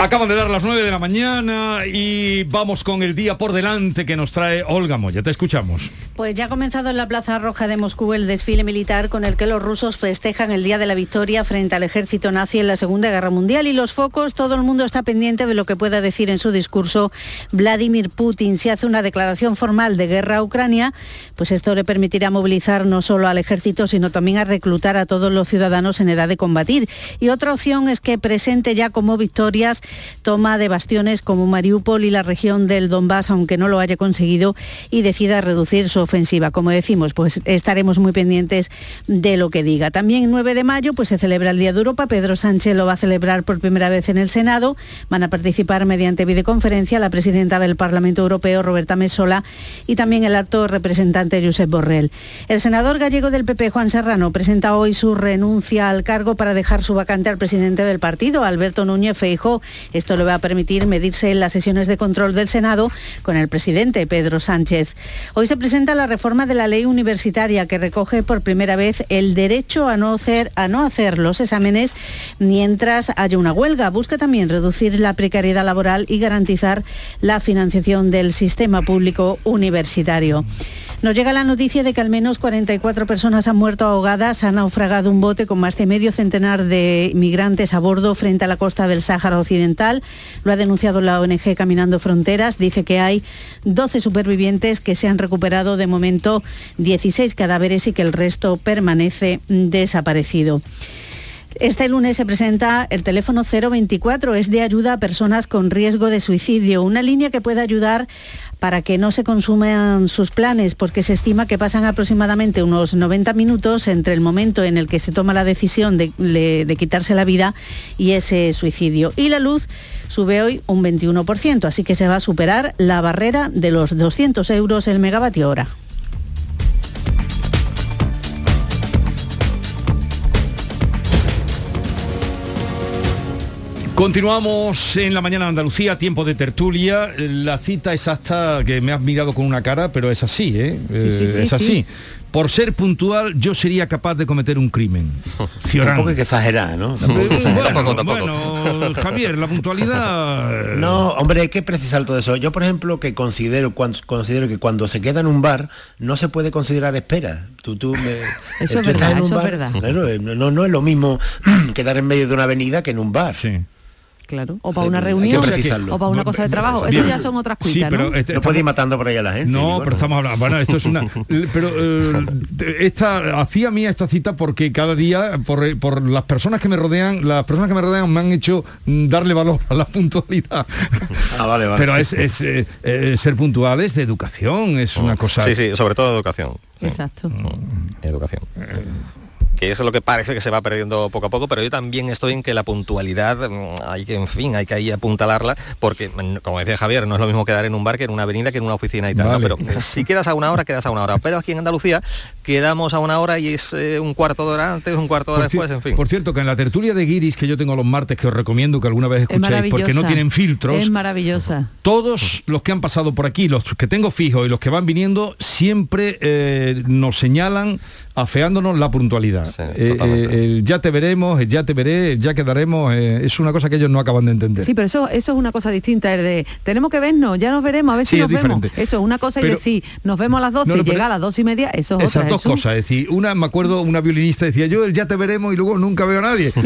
Acaban de dar las 9 de la mañana y vamos con el día por delante que nos trae Olga Moya. Te escuchamos. Pues ya ha comenzado en la Plaza Roja de Moscú el desfile militar con el que los rusos festejan el Día de la Victoria frente al ejército nazi en la Segunda Guerra Mundial y los focos, todo el mundo está pendiente de lo que pueda decir en su discurso Vladimir Putin. Si hace una declaración formal de guerra a Ucrania, pues esto le permitirá movilizar no solo al ejército, sino también a reclutar a todos los ciudadanos en edad de combatir. Y otra opción es que presente ya como victorias toma de bastiones como Mariupol y la región del Donbass, aunque no lo haya conseguido, y decida reducir su ofensiva. Como decimos, pues estaremos muy pendientes de lo que diga. También el 9 de mayo pues se celebra el Día de Europa. Pedro Sánchez lo va a celebrar por primera vez en el Senado. Van a participar mediante videoconferencia la presidenta del Parlamento Europeo, Roberta Mesola, y también el alto representante Josep Borrell. El senador gallego del PP, Juan Serrano, presenta hoy su renuncia al cargo para dejar su vacante al presidente del partido, Alberto Núñez Feijó. Esto le va a permitir medirse en las sesiones de control del Senado con el presidente Pedro Sánchez. Hoy se presenta la reforma de la ley universitaria que recoge por primera vez el derecho a no hacer, a no hacer los exámenes mientras haya una huelga. Busca también reducir la precariedad laboral y garantizar la financiación del sistema público universitario. Nos llega la noticia de que al menos 44 personas han muerto ahogadas, han naufragado un bote con más de medio centenar de migrantes a bordo frente a la costa del Sáhara Occidental. Lo ha denunciado la ONG Caminando Fronteras. Dice que hay 12 supervivientes que se han recuperado de momento 16 cadáveres y que el resto permanece desaparecido. Este lunes se presenta el teléfono 024, es de ayuda a personas con riesgo de suicidio, una línea que puede ayudar para que no se consuman sus planes, porque se estima que pasan aproximadamente unos 90 minutos entre el momento en el que se toma la decisión de, quitarse la vida y ese suicidio. Y la luz sube hoy un 21%, así que se va a superar la barrera de los 200 euros el megavatio hora. Continuamos en la mañana de Andalucía, tiempo de tertulia. La cita exacta que me has mirado con una cara, pero es así, ¿eh? Sí, sí, sí, es así. sí. Por ser puntual, yo sería capaz de cometer un crimen. Ciorán. Tampoco hay que exagerar, ¿no? Tampoco hay que exagerar. Bueno, bueno, Javier, la puntualidad... No, hombre, hay que precisar todo eso. Yo, por ejemplo, que considero, cuando, considero que cuando se queda en un bar no se puede considerar espera. Tú, tú me, Eso es tú estás verdad, en un eso es verdad. claro, eh, no, no es lo mismo quedar en medio de una avenida que en un bar. Sí. Claro. O para una reunión, o para una cosa de trabajo. bien. Eso ya son otras Sí, cuitas, pero ¿no? este- No puede ir matando por ahí a la gente. No, digo, pero ¿no? estamos hablando. Bueno, esto es una. Pero eh, esta hacía mía esta cita porque cada día, por, por las personas que me rodean, las personas que me rodean me han hecho mm, darle valor a la puntualidad. Ah, vale, vale. Pero es, es, eh, eh, ser puntual es de educación, es una cosa. Sí, sí, sobre todo educación. sí. Exacto. Educación. Que eso es lo que parece que se va perdiendo poco a poco, pero yo también estoy en que la puntualidad mm, hay que, en fin, hay que ahí apuntalarla, porque, mm, como decía Javier, no es lo mismo quedar en un bar que en una avenida que en una oficina y tal, pero eh, si quedas a una hora, quedas a una hora. Pero aquí en Andalucía quedamos a una hora y es eh, un cuarto de hora antes, un cuarto de hora Por, después, en fin. por cierto, que en la tertulia de Guiris que yo tengo los martes, que os recomiendo que alguna vez Es escuchéis, porque no tienen filtros, Es maravillosa. todos los que han pasado por aquí, los que tengo fijos y los que van viniendo, siempre eh, nos señalan afeándonos la puntualidad. Sí, Eh, eh, el ya te veremos, el ya te veré, el ya quedaremos, eh, es una cosa que ellos no acaban de entender. Sí, pero eso, eso es una cosa distinta, el de tenemos que vernos, ya nos veremos, a ver Sí, si es nos vemos. Eso es una cosa Pero- y decir, nos vemos a las 12 No, no, y llega a las dos y media, eso es Esas otra. dos cosas, es decir, una, me acuerdo, una violinista decía, yo el ya te veremos y luego nunca veo a nadie.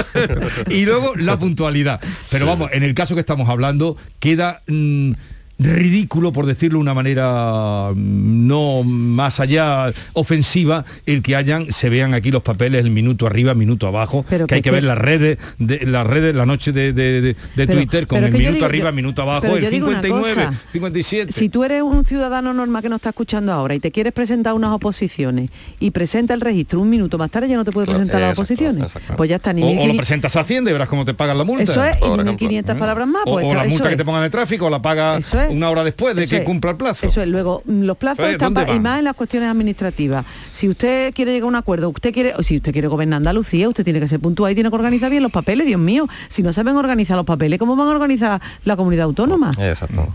y luego la puntualidad. Pero vamos, en el caso que estamos hablando, queda mm, ridículo, por decirlo de una manera mm, no más allá ofensiva, el que hayan, se vean aquí los papeles, el minuto arriba, minuto abajo, Pero que hay que- que ver las redes, de, las redes, la noche de, de- de- de Pero- Twitter con el minuto digo- arriba, yo- minuto abajo, el yo digo una 59, cosa. 57. Si tú eres un ciudadano normal que no está escuchando ahora y te quieres presentar unas oposiciones y presenta el registro un minuto más tarde ya no te puedes Claro, presentar las exacto, oposiciones. exacto. Pues ya está, ni o, o lo 1500 presentas a Hacienda y verás cómo te pagan la multa. Eso es, y por ni ejemplo. 1500 palabras más. O, pues o la multa eso que es. te pongan de tráfico la paga Eso es. Una hora después de que es. cumpla el plazo. Eso es, luego mm, los plazos Oye, están ¿dónde pa- y más en las cuestiones administrativas. Si usted quiere llegar a un acuerdo, usted quiere, o si usted quiere gobernar Andalucía, usted tiene que ser puntual y tiene que organizar bien los papeles, Dios mío. Si no saben organizar los papeles, ¿cómo van a organizar la comunidad autónoma? Exacto.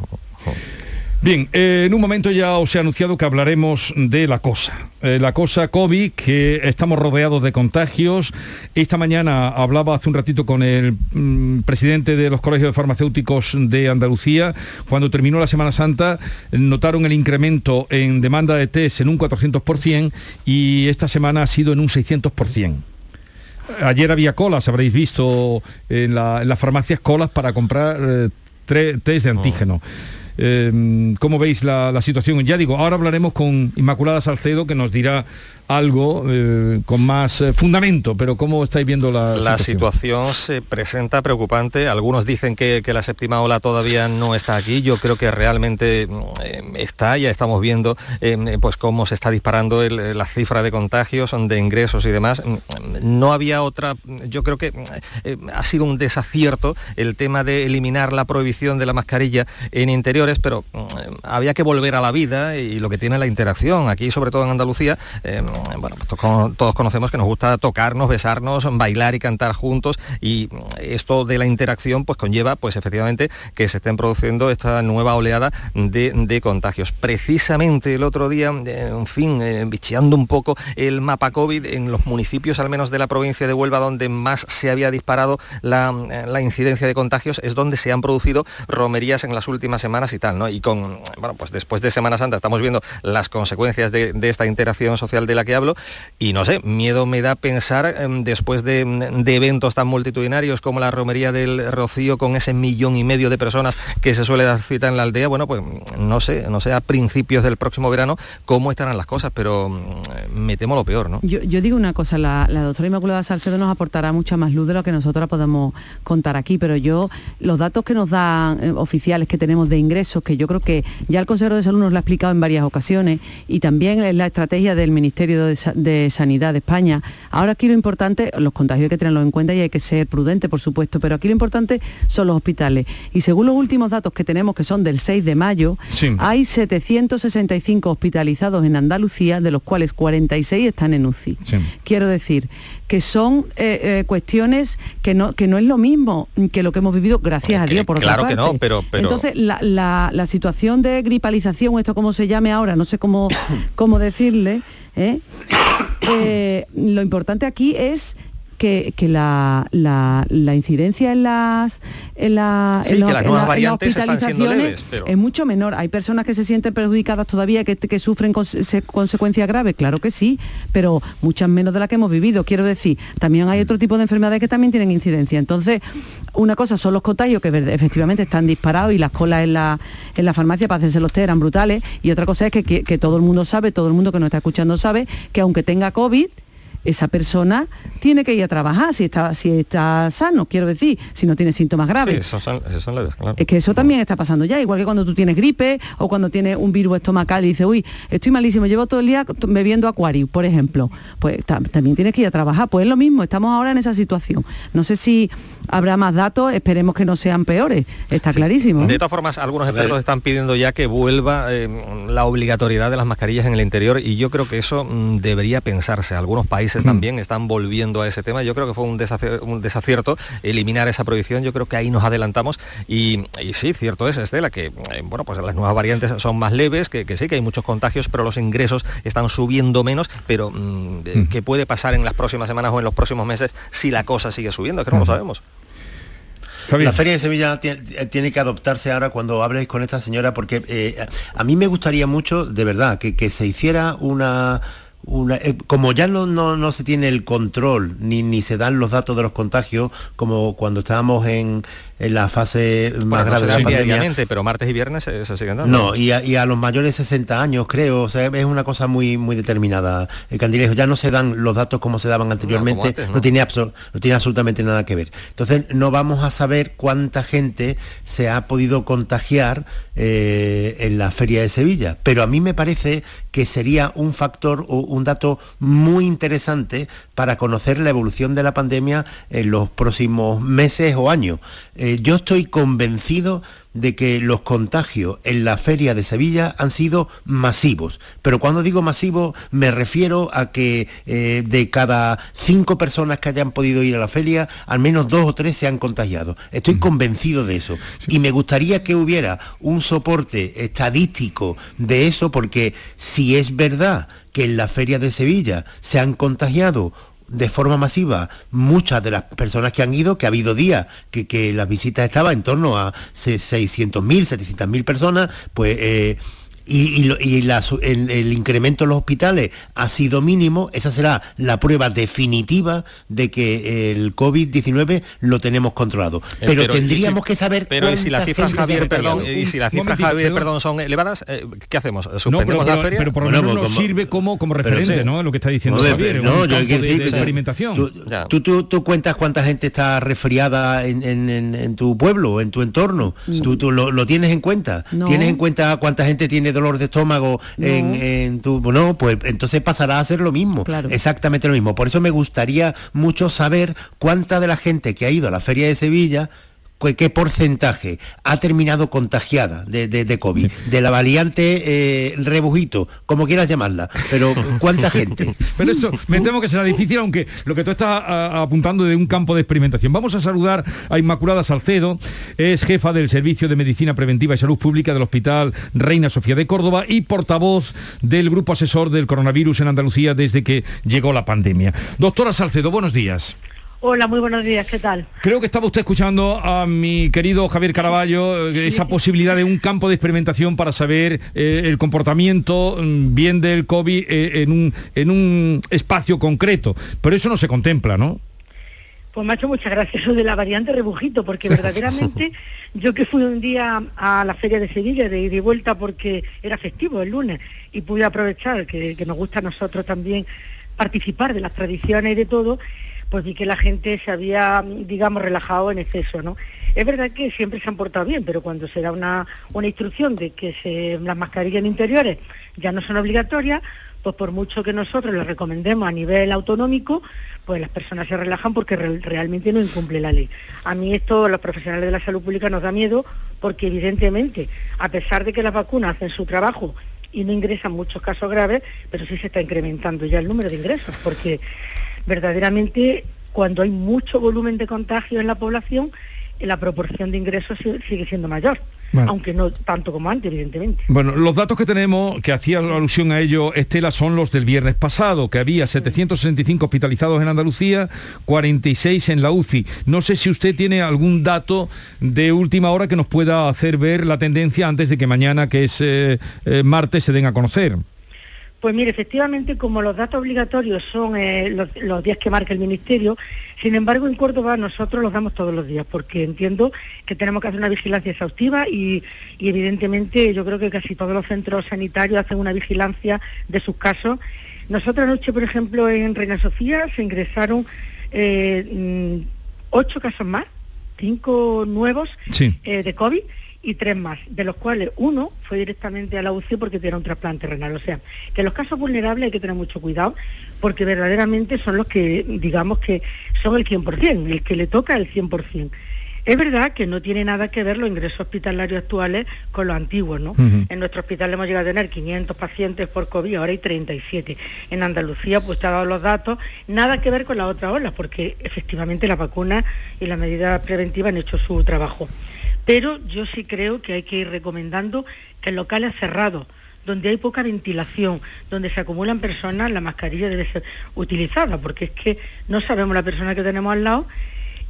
Bien, eh, en un momento ya os he anunciado que hablaremos de la cosa. Eh, la cosa COVID, que estamos rodeados de contagios. Esta mañana hablaba hace un ratito con el mm, presidente de los colegios de farmacéuticos de Andalucía. Cuando terminó la Semana Santa, notaron el incremento en demanda de test en un 400% y esta semana ha sido en un 600%. Ayer había colas, habréis visto en, la- en las farmacias colas para comprar eh, tre- test de antígeno. Eh, ¿Cómo veis la, la situación? Ya digo, ahora hablaremos con Inmaculada Salcedo que nos dirá algo eh, con más eh, fundamento, pero ¿cómo estáis viendo la, La situación? situación se presenta preocupante. Algunos dicen que, que la séptima ola todavía no está aquí. Yo creo que realmente mm, eh, está. Ya estamos viendo pues cómo se está disparando el- la cifra de contagios, de ingresos y demás. Mm, No había otra. Yo creo que mm, ha sido un desacierto el tema de eliminar la prohibición de la mascarilla en interiores, pero mm, había que volver a la vida y lo que tiene la interacción. Aquí, sobre todo en Andalucía, bueno, pues to- todos conocemos que nos gusta tocarnos, besarnos, bailar y cantar juntos y esto de la interacción pues conlleva pues efectivamente que se estén produciendo esta nueva oleada de, de contagios. Precisamente el otro día, eh, en fin, eh, bicheando un poco el mapa COVID en los municipios al menos de la provincia de Huelva donde más se había disparado la, eh, la incidencia de contagios es donde se han producido romerías en las últimas semanas y tal, ¿no? Y con, bueno, pues después de Semana Santa estamos viendo las consecuencias de, de esta interacción social de la que hablo y no sé, miedo me da pensar em, después de, eventos tan multitudinarios como la romería del Rocío con ese millón y medio de personas que se suele dar cita en la aldea, bueno, pues no sé, no sé a principios del próximo verano cómo estarán las cosas, pero mm, me temo lo peor, ¿no? Yo, digo una cosa, la, doctora Inmaculada Salcedo nos aportará mucha más luz de lo que nosotros podemos contar aquí, pero yo, los datos que nos dan eh, oficiales que tenemos de ingresos, que yo creo que ya el consejero de salud nos lo ha explicado en varias ocasiones, y también en la estrategia del Ministerio de, Sa- de Sanidad de España. Ahora aquí lo importante, los contagios hay que tenerlos en cuenta y hay que ser prudente, por supuesto, pero aquí lo importante son los hospitales. Y según los últimos datos que tenemos, que son del 6 de mayo, Sí. hay 765 hospitalizados en Andalucía, de los cuales 46 están en UCI. Sí. Quiero decir que son eh, eh, cuestiones que no, que no es lo mismo que lo que hemos vivido, gracias a Que Dios, por otra claro que no, pero- pero- Entonces, la, la- la situación de gripalización, o esto como se llame ahora, no sé cómo, cómo decirle, ¿eh? Eh, lo importante aquí es que, que la, la- la incidencia en las en, la- Sí, en que las en nuevas en variantes están siendo hospitalizaciones leves, pero- es mucho menor. Hay personas que se sienten perjudicadas todavía, que, que sufren conse- se- consecuencias graves, claro que sí, pero muchas menos de las que hemos vivido. Quiero decir, también hay otro tipo de enfermedades que también tienen incidencia. Entonces, una cosa son los contagios que efectivamente están disparados y las colas en la, en la farmacia para hacerse los test eran brutales. Y otra cosa es que, que- que todo el mundo sabe, todo el mundo que nos está escuchando sabe, que aunque tenga COVID, esa persona tiene que ir a trabajar si está, si está sano, quiero decir, si no tiene síntomas graves. Sí, esos son, esos son leves, claro. Es que eso también está pasando ya, igual que cuando tú tienes gripe o cuando tienes un virus estomacal y dices, uy, estoy malísimo, llevo todo el día bebiendo Aquarius, por ejemplo. Pues ta- también tienes que ir a trabajar. Pues es lo mismo, estamos ahora en esa situación. No sé si habrá más datos, esperemos que no sean peores, está clarísimo. De todas formas, algunos expertos están pidiendo ya que vuelva eh, la obligatoriedad de las mascarillas en el interior y yo creo que eso mm, debería pensarse. Algunos países también están volviendo a ese tema. Yo creo que fue un, desaci- un desacierto eliminar esa prohibición. Yo creo que ahí nos adelantamos y, y sí, cierto es, Estela, que eh, bueno, pues las nuevas variantes son más leves, que, que sí, que hay muchos contagios, pero los ingresos están subiendo menos. Pero mm, eh, ¿qué puede pasar en las próximas semanas o en los próximos meses si la cosa sigue subiendo? Es que no lo sabemos. La Feria de Sevilla eh, tiene que adoptarse ahora cuando habléis con esta señora, porque eh, a mí me gustaría mucho, de verdad, que, que se hiciera una... una- eh, como ya no, no, no se tiene el control ni, ni se dan los datos de los contagios como cuando estábamos en, en la fase más no grave de la pandemia. pero martes y viernes se, siguen dando. No, y a, y a los mayores de 60 años, creo, o sea, es una cosa muy muy determinada. El candilejo ya no se dan los datos como se daban anteriormente, antes, ¿no? ¿no? tiene absol- no tiene absolutamente nada que ver. Entonces, no vamos a saber cuánta gente se ha podido contagiar eh, en la Feria de Sevilla, pero a mí me parece que sería un factor o un dato muy interesante para conocer la evolución de la pandemia en los próximos meses o años. Eh, yo estoy convencido de que los contagios en la feria de Sevilla han sido masivos. Pero cuando digo masivo me refiero a que eh, de cada cinco personas que hayan podido ir a la feria, al menos dos o tres se han contagiado. Estoy convencido de eso. Y me gustaría que hubiera un soporte estadístico de eso, porque si es verdad que en la feria de Sevilla se han contagiado de forma masiva muchas de las personas que han ido, que ha habido días que, que las visitas estaban en torno a 600.000, 700.000 personas, pues... Eh, y, el, incremento en los hospitales ha sido mínimo, esa será la prueba definitiva de que el COVID-19 lo tenemos controlado. Eh, pero, tendríamos que saber Pero si las cifras Javier, perdón, y si las cifras Javier, perdón, son elevadas, eh, ¿qué hacemos? ¿Suspendemos la feria? Pero por lo menos nos sirve como, como referente, ¿no? Lo que está diciendo Javier, no, yo de, de, experimentación. Tú, tú, tú, cuentas cuánta gente está resfriada en, en, en, tu pueblo, en tu entorno. Tú, tú lo, lo, tienes en cuenta. ¿Tienes en cuenta cuánta gente tiene dolor de estómago en, tu... No, pues entonces pasará a ser lo mismo, exactamente lo mismo. Por eso me gustaría mucho saber cuánta de la gente que ha ido a la Feria de Sevilla qué porcentaje ha terminado contagiada de, COVID, de la variante eh, rebujito, como quieras llamarla, pero ¿cuánta gente? Pero eso me temo que será difícil, aunque lo que tú estás apuntando de un campo de experimentación. Vamos a saludar a Inmaculada Salcedo, es jefa del Servicio de Medicina Preventiva y Salud Pública del Hospital Reina Sofía de Córdoba y portavoz del Grupo Asesor del Coronavirus en Andalucía desde que llegó la pandemia. Doctora Salcedo, buenos días. Hola, muy buenos días, ¿qué tal? Creo que estaba usted escuchando a mi querido Javier Caraballo, eh, esa posibilidad de un campo de experimentación para saber eh, el comportamiento mm, bien del COVID eh, en, un, en un espacio concreto, pero eso no se contempla, ¿no? Pues me ha hecho muchas gracias eso de la variante rebujito, porque verdaderamente yo que fui un día a la Feria de Sevilla de ida y vuelta porque era festivo el lunes y pude aprovechar que, que nos gusta a nosotros también participar de las tradiciones y de todo, pues vi que la gente se había, digamos, relajado en exceso, ¿no? Es verdad que siempre se han portado bien, pero cuando se da una, instrucción de que las mascarillas interiores ya no son obligatorias, pues por mucho que nosotros les recomendemos a nivel autonómico, pues las personas se relajan porque realmente no incumple la ley. A mí esto, los profesionales de la salud pública nos da miedo porque evidentemente, a pesar de que las vacunas hacen su trabajo y no ingresan muchos casos graves, pero sí se está incrementando ya el número de ingresos, porque verdaderamente cuando hay mucho volumen de contagio en la población, la proporción de ingresos sigue siendo mayor. aunque no tanto como antes, evidentemente. Bueno, los datos que tenemos, que hacía alusión a ello, Estela, son los del viernes pasado, que había 765 hospitalizados en Andalucía, 46 en la UCI. No sé si usted tiene algún dato de última hora que nos pueda hacer ver la tendencia antes de que mañana, que es eh, eh, martes, se den a conocer. Pues mire, efectivamente, como los datos obligatorios son eh, los, días que marca el Ministerio, sin embargo, en Córdoba nosotros los damos todos los días, porque entiendo que tenemos que hacer una vigilancia exhaustiva y, evidentemente yo creo que casi todos los centros sanitarios hacen una vigilancia de sus casos. Nosotros anoche, por ejemplo, en Reina Sofía se ingresaron eh, mm, ocho casos más, cinco nuevos eh, de COVID y tres más, de los cuales uno fue directamente a la UCI porque tiene un trasplante renal. O sea, que los casos vulnerables hay que tener mucho cuidado porque verdaderamente son los que, digamos que son el 100%, el que le toca el 100%. Es verdad que no tiene nada que ver los ingresos hospitalarios actuales con los antiguos, ¿no? En nuestro hospital hemos llegado a tener 500 pacientes por COVID, ahora hay 37. En Andalucía, pues te ha dado los datos, nada que ver con la otra ola, porque efectivamente la vacuna y las medidas preventivas han hecho su trabajo. Pero yo sí creo que hay que ir recomendando que en locales cerrados, donde hay poca ventilación, donde se acumulan personas, la mascarilla debe ser utilizada, porque es que no sabemos la persona que tenemos al lado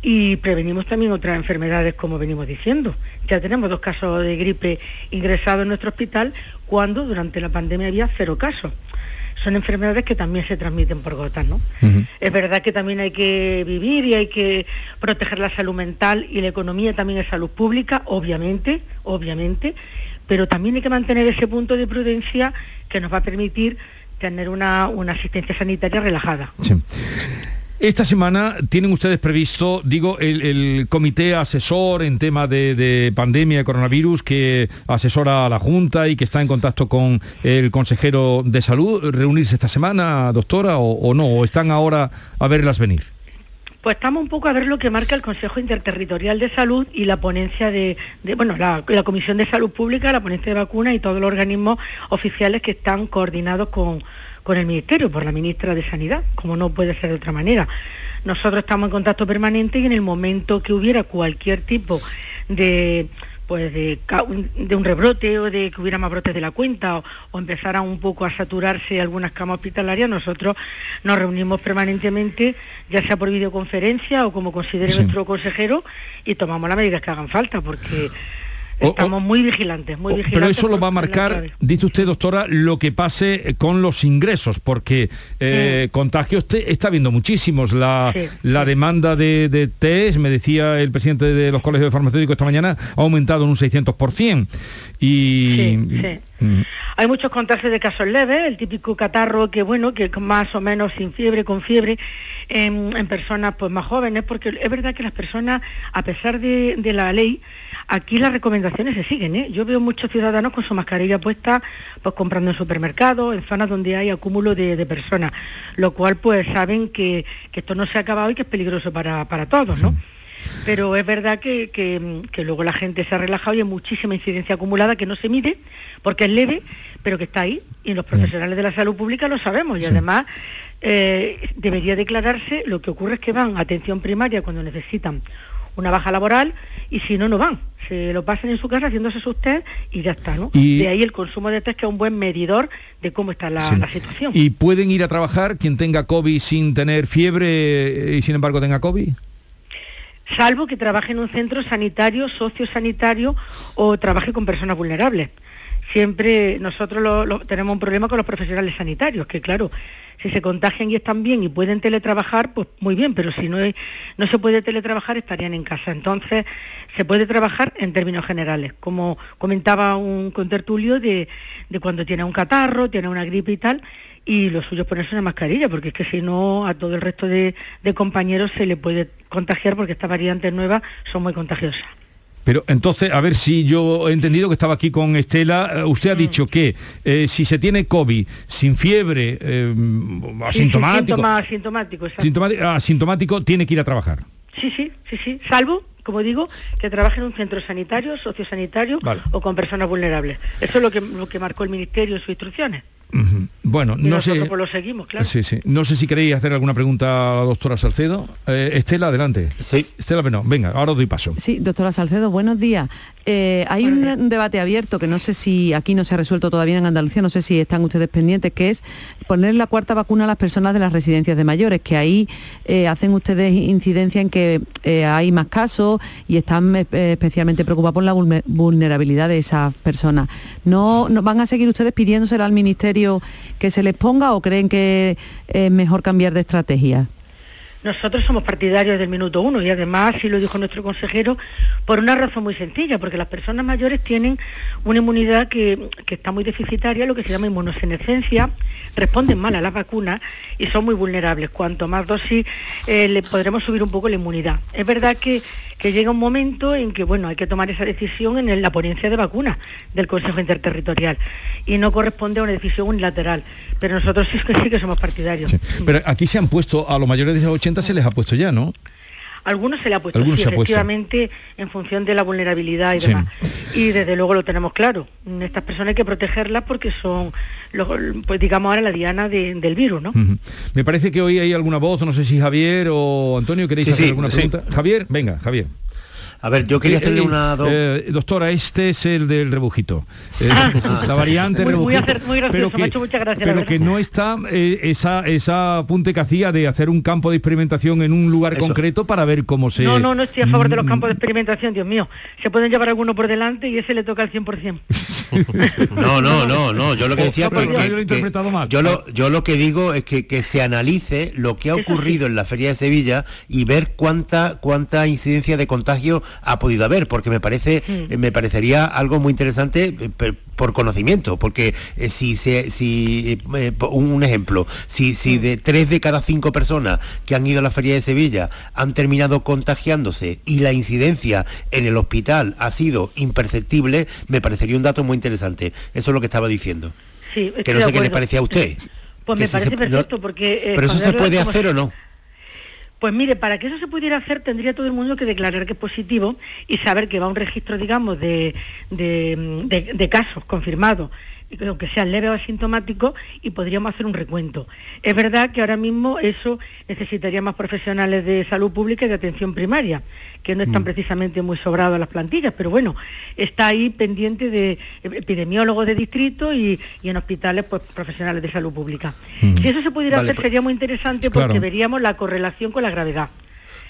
y prevenimos también otras enfermedades, como venimos diciendo. Ya tenemos dos casos de gripe ingresados en nuestro hospital, cuando durante la pandemia había cero casos son enfermedades que también se transmiten por gotas, ¿no? Es verdad que también hay que vivir y hay que proteger la salud mental y la economía también es salud pública, obviamente, obviamente, pero también hay que mantener ese punto de prudencia que nos va a permitir tener una, una asistencia sanitaria relajada. Sí. Esta semana tienen ustedes previsto, digo, el, comité asesor en tema de, pandemia de coronavirus que asesora a la Junta y que está en contacto con el consejero de salud, reunirse esta semana, doctora, o, no, o están ahora a verlas venir. Pues estamos un poco a ver lo que marca el Consejo Interterritorial de Salud y la ponencia de, bueno, la, la Comisión de Salud Pública, la ponencia de vacunas y todos los organismos oficiales que están coordinados con, con el Ministerio, por la ministra de Sanidad, como no puede ser de otra manera. Nosotros estamos en contacto permanente y en el momento que hubiera cualquier tipo de pues de, de un rebrote o de que hubiera más brotes de la cuenta o, o empezara un poco a saturarse algunas camas hospitalarias, nosotros nos reunimos permanentemente, ya sea por videoconferencia o como considere Sí. nuestro consejero, y tomamos las medidas que hagan falta, porque estamos muy vigilantes, muy vigilantes. Pero eso lo va a marcar, dice usted, doctora, lo que pase con los ingresos, porque eh, contagios te- está habiendo muchísimos. La, Sí, la demanda de, de test, me decía el presidente de los colegios de farmacéuticos esta mañana, ha aumentado en un 600%. Y, Sí, sí. Mm, Hay muchos contagios de casos leves, el típico catarro que bueno, que más o menos sin fiebre, con fiebre, en, en personas pues más jóvenes, porque es verdad que las personas, a pesar de, de la ley, aquí las recomendaciones se siguen. ¿eh? Yo veo muchos ciudadanos con su mascarilla puesta, pues comprando en supermercados, en zonas donde hay acúmulo de, de personas, lo cual pues saben que, que esto no se ha acabado y que es peligroso para, para todos, ¿no? Pero es verdad que, que- que luego la gente se ha relajado y hay muchísima incidencia acumulada que no se mide porque es leve, pero que está ahí. Y los profesionales de la salud pública lo sabemos. Y además eh, debería declararse, lo que ocurre es que van a atención primaria cuando necesitan una baja laboral y si no, no van. Se lo pasan en su casa haciéndose sus test y ya está, ¿no? Y- De ahí el consumo de test que es un buen medidor de cómo está la, sí. la situación. ¿Y pueden ir a trabajar quien tenga COVID sin tener fiebre eh, y sin embargo tenga COVID? Salvo que trabaje en un centro sanitario, sociosanitario o trabaje con personas vulnerables. Siempre nosotros lo- lo- tenemos un problema con los profesionales sanitarios, que claro, si se contagian y están bien y pueden teletrabajar, pues muy bien, pero si no, no se puede teletrabajar estarían en casa. Entonces, se puede trabajar en términos generales, como comentaba un contertulio de, de cuando tiene un catarro, tiene una gripe y tal, y lo suyo es ponerse una mascarilla, porque es que si no a todo el resto de, de compañeros se le puede contagiar porque estas variantes nuevas son muy contagiosas. Pero entonces, a ver si yo he entendido que estaba aquí con Estela. eh, Usted ha dicho que eh, si se tiene COVID sin fiebre, eh, asintomático, Sí, asintomático, exacto. sintomati- asintomático, tiene que ir a trabajar. Sí, sí, sí, sí. Salvo, como digo, que trabaje en un centro sanitario, sociosanitario Vale. o con personas vulnerables. Eso es lo que, lo que marcó el Ministerio en sus instrucciones. Bueno, no nosotros sé. pues lo seguimos, claro. Sí, sí. No sé si queréis hacer alguna pregunta a la doctora Salcedo. Eh, Estela, adelante. Sí. Estela, no, venga, ahora os doy paso. Sí, doctora Salcedo, buenos días. Eh, hay un, debate abierto que no sé si aquí no se ha resuelto todavía en Andalucía, no sé si están ustedes pendientes, que es poner la cuarta vacuna a las personas de las residencias de mayores, que ahí eh, hacen ustedes incidencia en que eh, hay más casos y están especialmente preocupados por la vulne- vulnerabilidad de esas personas. ¿No, ¿No van a seguir ustedes pidiéndosela al Ministerio que se les ponga o creen que es mejor cambiar de estrategia? Nosotros somos partidarios del minuto uno y además, sí lo dijo nuestro consejero, por una razón muy sencilla, porque las personas mayores tienen una inmunidad que, que está muy deficitaria, lo que se llama inmunosenescencia, responden mal a las vacunas y son muy vulnerables. Cuanto más dosis eh, le podremos subir un poco la inmunidad. Es verdad que, que llega un momento en que bueno hay que tomar esa decisión en la ponencia de vacunas del Consejo Interterritorial y no corresponde a una decisión unilateral. Pero nosotros sí que sí que somos partidarios. Pero aquí se han puesto, a los mayores de esos 80 se les ha puesto ya, ¿no? Algunos se le ha puesto, Algunos sí, se ha puesto. efectivamente, en función de la vulnerabilidad y Sí. demás. Y desde luego lo tenemos claro. Estas personas hay que protegerlas porque son, lo- pues digamos ahora, la diana de- del virus, ¿no? Me parece que hoy hay alguna voz, no sé si Javier o Antonio, ¿queréis Sí, hacer sí, alguna sí. pregunta? Javier, venga, Javier. A ver, yo quería Eh, hacerle eh, una... do- eh, doctora, este es el del rebujito. Eh, Ah. la variante Muy- muy rebujito. acer- muy gracioso, pero me que, ha hecho mucha gracia, la pero que no está eh, esa, esa apunte que hacía de hacer un campo de experimentación en un lugar Eso. concreto para ver cómo se... No, no, no estoy a favor de los Mm, campos de experimentación, Dios mío. Se pueden llevar alguno por delante y ese le toca al 100%. No, no, no, no. Yo lo que decía Oh, que, perdón, que- yo lo he que- mal. yo lo yo lo que digo es que, que se analice lo que ha sí. ocurrido en la feria de Sevilla y ver cuánta cuánta incidencia de contagio ha podido haber, porque me parece Mm. eh, me parecería algo muy interesante eh, por conocimiento, porque eh, si se si un, ejemplo, si si Mm. de tres de cada cinco personas que han ido a la feria de Sevilla han terminado contagiándose y la incidencia en el hospital ha sido imperceptible, me parecería un dato muy interesante. Eso es lo que estaba diciendo. Sí, Que no sé qué le parecía a usted. Pues me parece se- perfecto porque... eh, Pero eso se puede hacer o no. Pues mire, para que eso se pudiera hacer tendría todo el mundo que declarar que es positivo y saber que va a un registro, digamos, de, de casos confirmados aunque sea leve o asintomático, y podríamos hacer un recuento. Es verdad que ahora mismo eso necesitaría más profesionales de salud pública y de atención primaria, que no están mm. precisamente muy sobrados las plantillas, pero bueno, está ahí pendiente de epidemiólogos de distrito y, en hospitales pues profesionales de salud pública. Mm. Si eso se pudiera hacer pues sería muy interesante porque veríamos la correlación con la gravedad.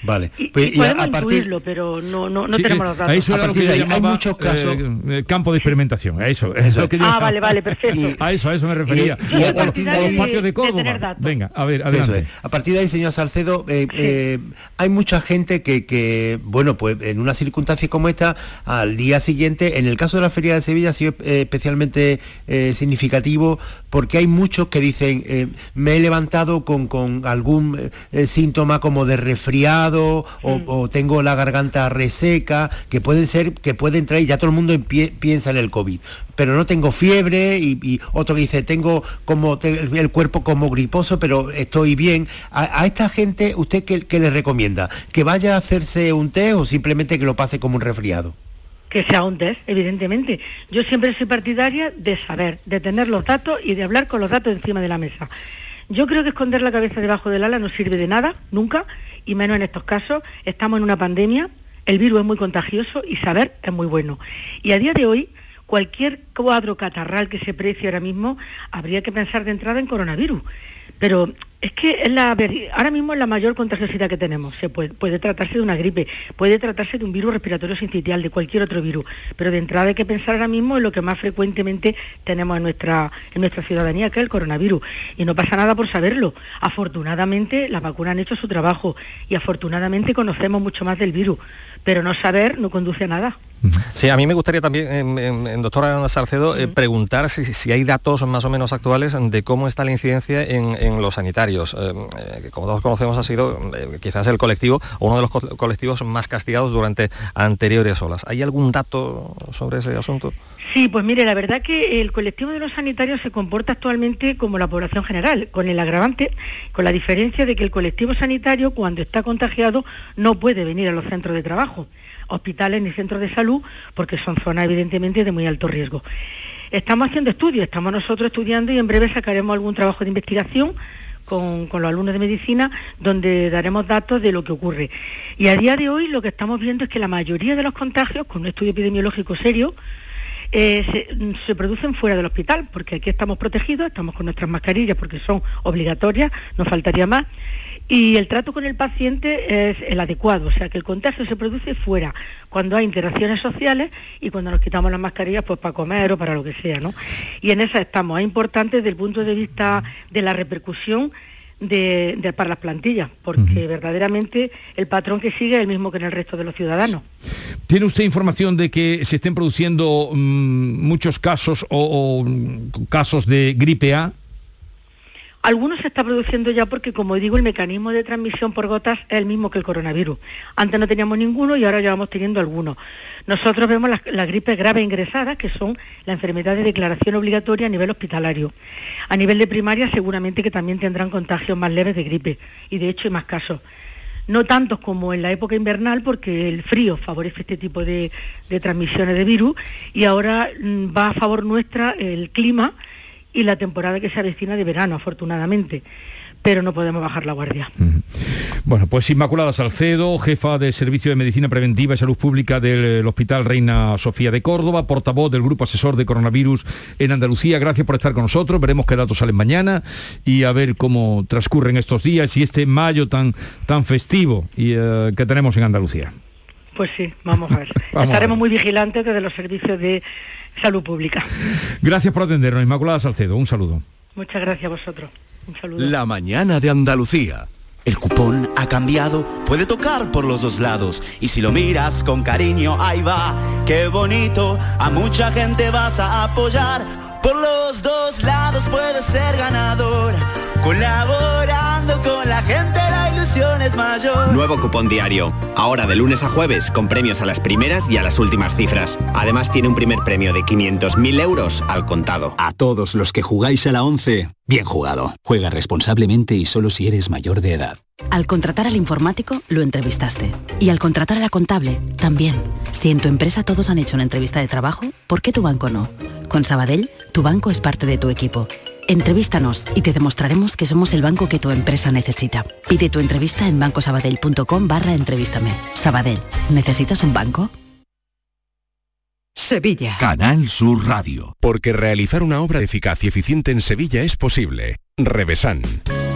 Vale. Y, pues, podemos incluirlo, pero no, no, no tenemos los datos. Eso que ahí, hay muchos casos... Eh, eh, campo de experimentación, a eso. Es lo que ah, vale, vale, perfecto. a eso, a eso me refería. Y, a, partir de, los patios de Córdoba. Venga, a ver, adelante. A partir de ahí, señor Salcedo, eh, hay mucha gente que, que, bueno, pues en una circunstancia como esta, al día siguiente, en el caso de la Feria de Sevilla ha sido especialmente significativo porque hay muchos que dicen, me he levantado con, con algún síntoma como de resfriado, Mm. o, tengo la garganta reseca, que pueden ser, que pueden traer, ya todo el mundo piensa en el COVID, pero no tengo fiebre y, otro dice, tengo como el cuerpo como griposo, pero estoy bien. A, esta gente, ¿usted qué, le recomienda? ¿Que vaya a hacerse un té o simplemente que lo pase como un resfriado? que sea un test, evidentemente. Yo siempre soy partidaria de saber, de tener los datos y de hablar con los datos encima de la mesa. Yo creo que esconder la cabeza debajo del ala no sirve de nada, nunca, y menos en estos casos. Estamos en una pandemia, el virus es muy contagioso y saber es muy bueno. Y a día de hoy, cualquier cuadro catarral que se precie ahora mismo, habría que pensar de entrada en coronavirus. Pero es que la, ahora mismo es la mayor contagiosidad que tenemos. Se puede, puede, tratarse de una gripe, puede tratarse de un virus respiratorio sincitial, de cualquier otro virus. Pero de entrada hay que pensar ahora mismo en lo que más frecuentemente tenemos en nuestra, en nuestra ciudadanía, que es el coronavirus. Y no pasa nada por saberlo. Afortunadamente las vacunas han hecho su trabajo y afortunadamente conocemos mucho más del virus. Pero no saber no conduce a nada. Sí, a mí me gustaría también, en, doctora Salcedo, eh, preguntar si, hay datos más o menos actuales de cómo está la incidencia en, los sanitarios, eh, que como todos conocemos ha sido quizás el colectivo o uno de los colectivos más castigados durante anteriores olas. ¿Hay algún dato sobre ese asunto? Sí, pues mire, la verdad que el colectivo de los sanitarios se comporta actualmente como la población general, con el agravante, con la diferencia de que el colectivo sanitario cuando está contagiado no puede venir a los centros de trabajo hospitales ni centros de salud, porque son zonas evidentemente de muy alto riesgo. Estamos haciendo estudios, estamos nosotros estudiando y en breve sacaremos algún trabajo de investigación con, los alumnos de medicina, donde daremos datos de lo que ocurre. Y a día de hoy lo que estamos viendo es que la mayoría de los contagios, con un estudio epidemiológico serio, eh, se, se, producen fuera del hospital, porque aquí estamos protegidos, estamos con nuestras mascarillas porque son obligatorias, nos faltaría más, y el trato con el paciente es el adecuado, o sea que el contagio se produce fuera, cuando hay interacciones sociales y cuando nos quitamos las mascarillas pues para comer o para lo que sea, ¿no? Y en esa estamos. Es importante desde el punto de vista de la repercusión de, para las plantillas, porque verdaderamente el patrón que sigue es el mismo que en el resto de los ciudadanos. ¿Tiene usted información de que se estén produciendo mm, muchos casos o, o casos de gripe A? Algunos se está produciendo ya porque, como digo, el mecanismo de transmisión por gotas es el mismo que el coronavirus. Antes no teníamos ninguno y ahora ya vamos teniendo algunos. Nosotros vemos las, gripes graves ingresadas, que son la enfermedad de declaración obligatoria a nivel hospitalario. A nivel de primaria seguramente que también tendrán contagios más leves de gripe y de hecho hay más casos. No tantos como en la época invernal porque el frío favorece este tipo de, de transmisiones de virus y ahora mm, va a favor nuestra el clima y la temporada que se avecina de verano, afortunadamente pero no podemos bajar la guardia. Bueno, pues Inmaculada Salcedo, jefa de Servicio de Medicina Preventiva y Salud Pública del Hospital Reina Sofía de Córdoba, portavoz del Grupo Asesor de Coronavirus en Andalucía. Gracias por estar con nosotros. Veremos qué datos salen mañana y a ver cómo transcurren estos días y este mayo tan, tan festivo y, eh, que tenemos en Andalucía. Pues sí, vamos a ver. Estaremos muy vigilantes desde los servicios de salud pública. Gracias por atendernos, Inmaculada Salcedo. Un saludo. Muchas gracias a vosotros. Un saludo. La mañana de Andalucía. El cupón ha cambiado, puede tocar por los dos lados. Y si lo miras con cariño, ahí va, qué bonito. A mucha gente vas a apoyar. Por los dos lados puedes ser ganador. Colaborando con la gente, la ilusión ilusión es mayor. Nuevo cupón diario. Ahora de lunes a jueves con premios a las primeras y a las últimas cifras. Además tiene un primer premio de 500.000 euros al contado. A todos los que jugáis a la 11, bien jugado. Juega responsablemente y solo si eres mayor de edad. Al contratar al informático, lo entrevistaste. Y al contratar a la contable, también. Si en tu empresa todos han hecho una entrevista de trabajo, ¿por qué tu banco no? Con Sabadell, tu banco es parte de tu equipo. Entrevístanos y te demostraremos que somos el banco que tu empresa necesita. Pide tu entrevista en bancosabadell.com barra entrevístame. Sabadell, ¿necesitas un banco? Sevilla. Canal Sur Radio. Porque realizar una obra eficaz y eficiente en Sevilla es posible. Revesan.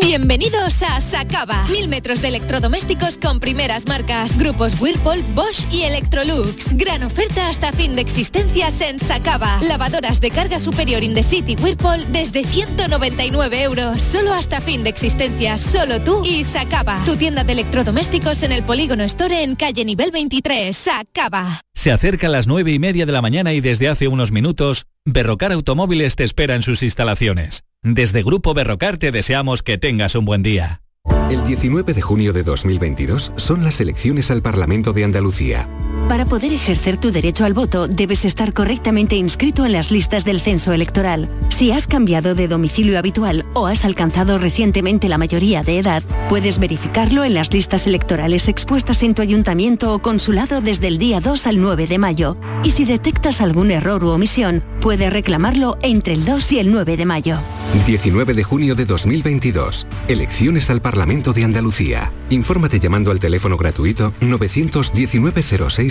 Bienvenidos a Sacaba. Mil metros de electrodomésticos con primeras marcas. Grupos Whirlpool, Bosch y Electrolux. Gran oferta hasta fin de existencias en Sacaba. Lavadoras de carga superior in the city Whirlpool desde 199 euros. Solo hasta fin de existencias. Solo tú y Sacaba. Tu tienda de electrodomésticos en el Polígono Store en calle nivel 23. Sacaba. Se acerca a las nueve y media de la mañana y desde hace unos minutos, Berrocar Automóviles te espera en sus instalaciones. Desde Grupo Berrocar te deseamos que tengas un buen día. El 19 de junio de 2022 son las elecciones al Parlamento de Andalucía. Para poder ejercer tu derecho al voto, debes estar correctamente inscrito en las listas del censo electoral. Si has cambiado de domicilio habitual o has alcanzado recientemente la mayoría de edad, puedes verificarlo en las listas electorales expuestas en tu ayuntamiento o consulado desde el día 2 al 9 de mayo. Y si detectas algún error u omisión, puedes reclamarlo entre el 2 y el 9 de mayo. 19 de junio de 2022. Elecciones al Parlamento de Andalucía. Infórmate llamando al teléfono gratuito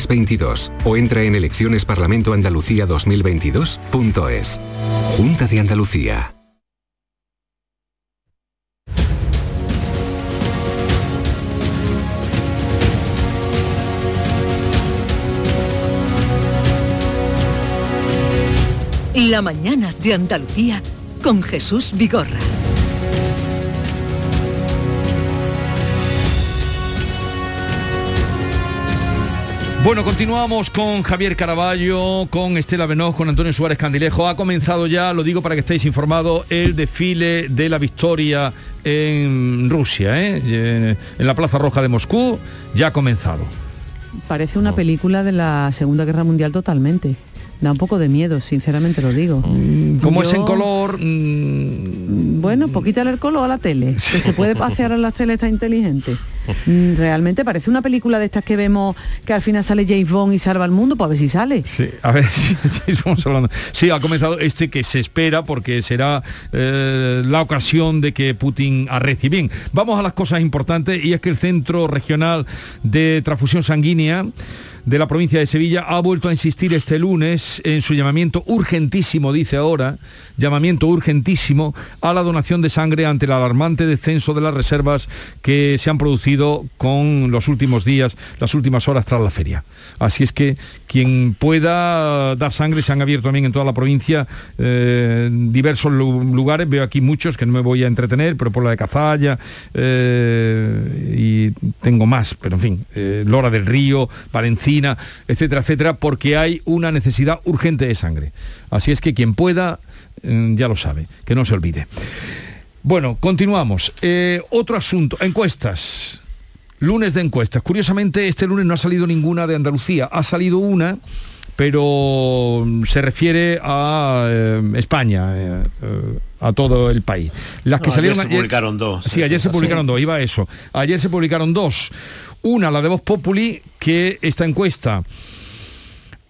919-0622 o entra en eleccionesparlamentoandalucía2022.es. Junta de Andalucía. La mañana de Andalucía con Jesús Vigorra. Bueno, continuamos con Javier Caraballo, con Estela Benoz, con Antonio Suárez Candilejo. Ha comenzado ya, lo digo para que estéis informados, el desfile de la victoria en Rusia, ¿eh? en la Plaza Roja de Moscú. Ya ha comenzado. Parece una película de la Segunda Guerra Mundial totalmente. Da un poco de miedo, sinceramente lo digo. Como es en color? Bueno, pues quítale el color a la tele, que se puede pasear en la tele está inteligente. Mm, Realmente parece una película de estas que vemos que al final sale James Bond y salva al mundo, pues a ver si sale. Sí, a ver si hablando. Sí, ha comenzado este que se espera porque será eh, la ocasión de que Putin arrecie. Bien, vamos a las cosas importantes y es que el Centro Regional de Transfusión Sanguínea de la provincia de Sevilla ha vuelto a insistir este lunes en su llamamiento urgentísimo, dice ahora, llamamiento urgentísimo a la donación de sangre ante el alarmante descenso de las reservas que se han producido con los últimos días, las últimas horas tras la feria. Así es que quien pueda dar sangre, se han abierto también en toda la provincia eh, diversos lu- lugares, veo aquí muchos que no me voy a entretener, pero por la de Cazalla eh, y tengo más, pero en fin, eh, Lora del Río, Valencina, etcétera, etcétera, porque hay una necesidad urgente de sangre. Así es que quien pueda, ya lo sabe, que no se olvide. Bueno, continuamos. Otro asunto, encuestas. Lunes de encuestas. Curiosamente, este lunes no ha salido ninguna de Andalucía. Ha salido una, pero mm, se refiere a eh, España, eh, eh, a todo el país. Las que No, ayer salieron se publicaron dos. Sí, ayer se publicaron dos, iba a eso. Ayer se publicaron dos. Una, la de Voz Populi, que esta encuesta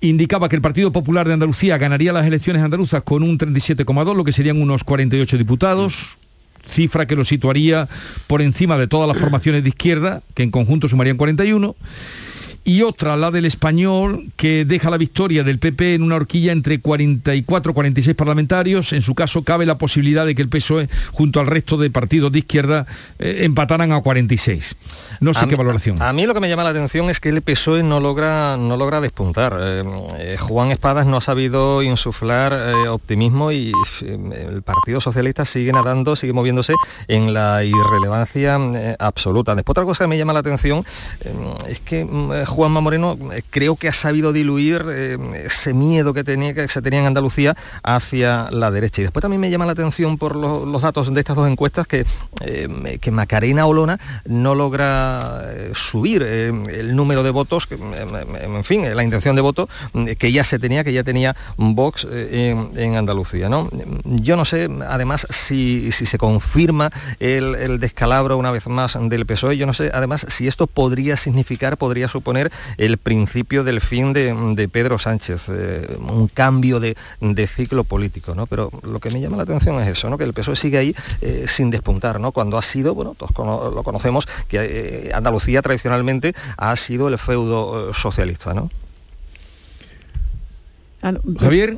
indicaba que el Partido Popular de Andalucía ganaría las elecciones andaluzas con un 37,2, lo que serían unos 48 diputados, cifra que lo situaría por encima de todas las formaciones de izquierda, que en conjunto sumarían 41. Y otra, la del español, que deja la victoria del PP en una horquilla entre 44 y 46 parlamentarios. En su caso, cabe la posibilidad de que el PSOE, junto al resto de partidos de izquierda, eh, empataran a 46. No sé A qué mí- valoración. A mí lo que me llama la atención es que el PSOE no logra, no logra despuntar. Eh, eh, Juan Espadas no ha sabido insuflar eh, optimismo y el Partido Socialista sigue nadando, sigue moviéndose en la irrelevancia absoluta. Después otra cosa que me llama la atención es que mm, Juanma Moreno eh, creo que ha sabido diluir eh, ese miedo que, tenía, que se tenía en Andalucía hacia la derecha. Y después también me llama la atención por lo- los datos de estas dos encuestas que, eh, que Macarena Olona no logra subir el número de votos, en fin, la intención de voto eh, que ya se tenía, que ya tenía Vox en, en Andalucía. ¿no? Yo no sé, además, si, si se confirma el, el descalabro una vez más del PSOE, yo no sé, además, si esto podría significar, podría suponer el principio del fin de, de Pedro Sánchez, eh, un cambio de, de ciclo político, ¿no? Pero lo que me llama la atención es eso, ¿no? Que el PSOE sigue ahí eh, sin despuntar, ¿no? Cuando ha sido, bueno, todos cono- lo conocemos, que eh, Andalucía tradicionalmente ha sido el feudo socialista, ¿no? Javier.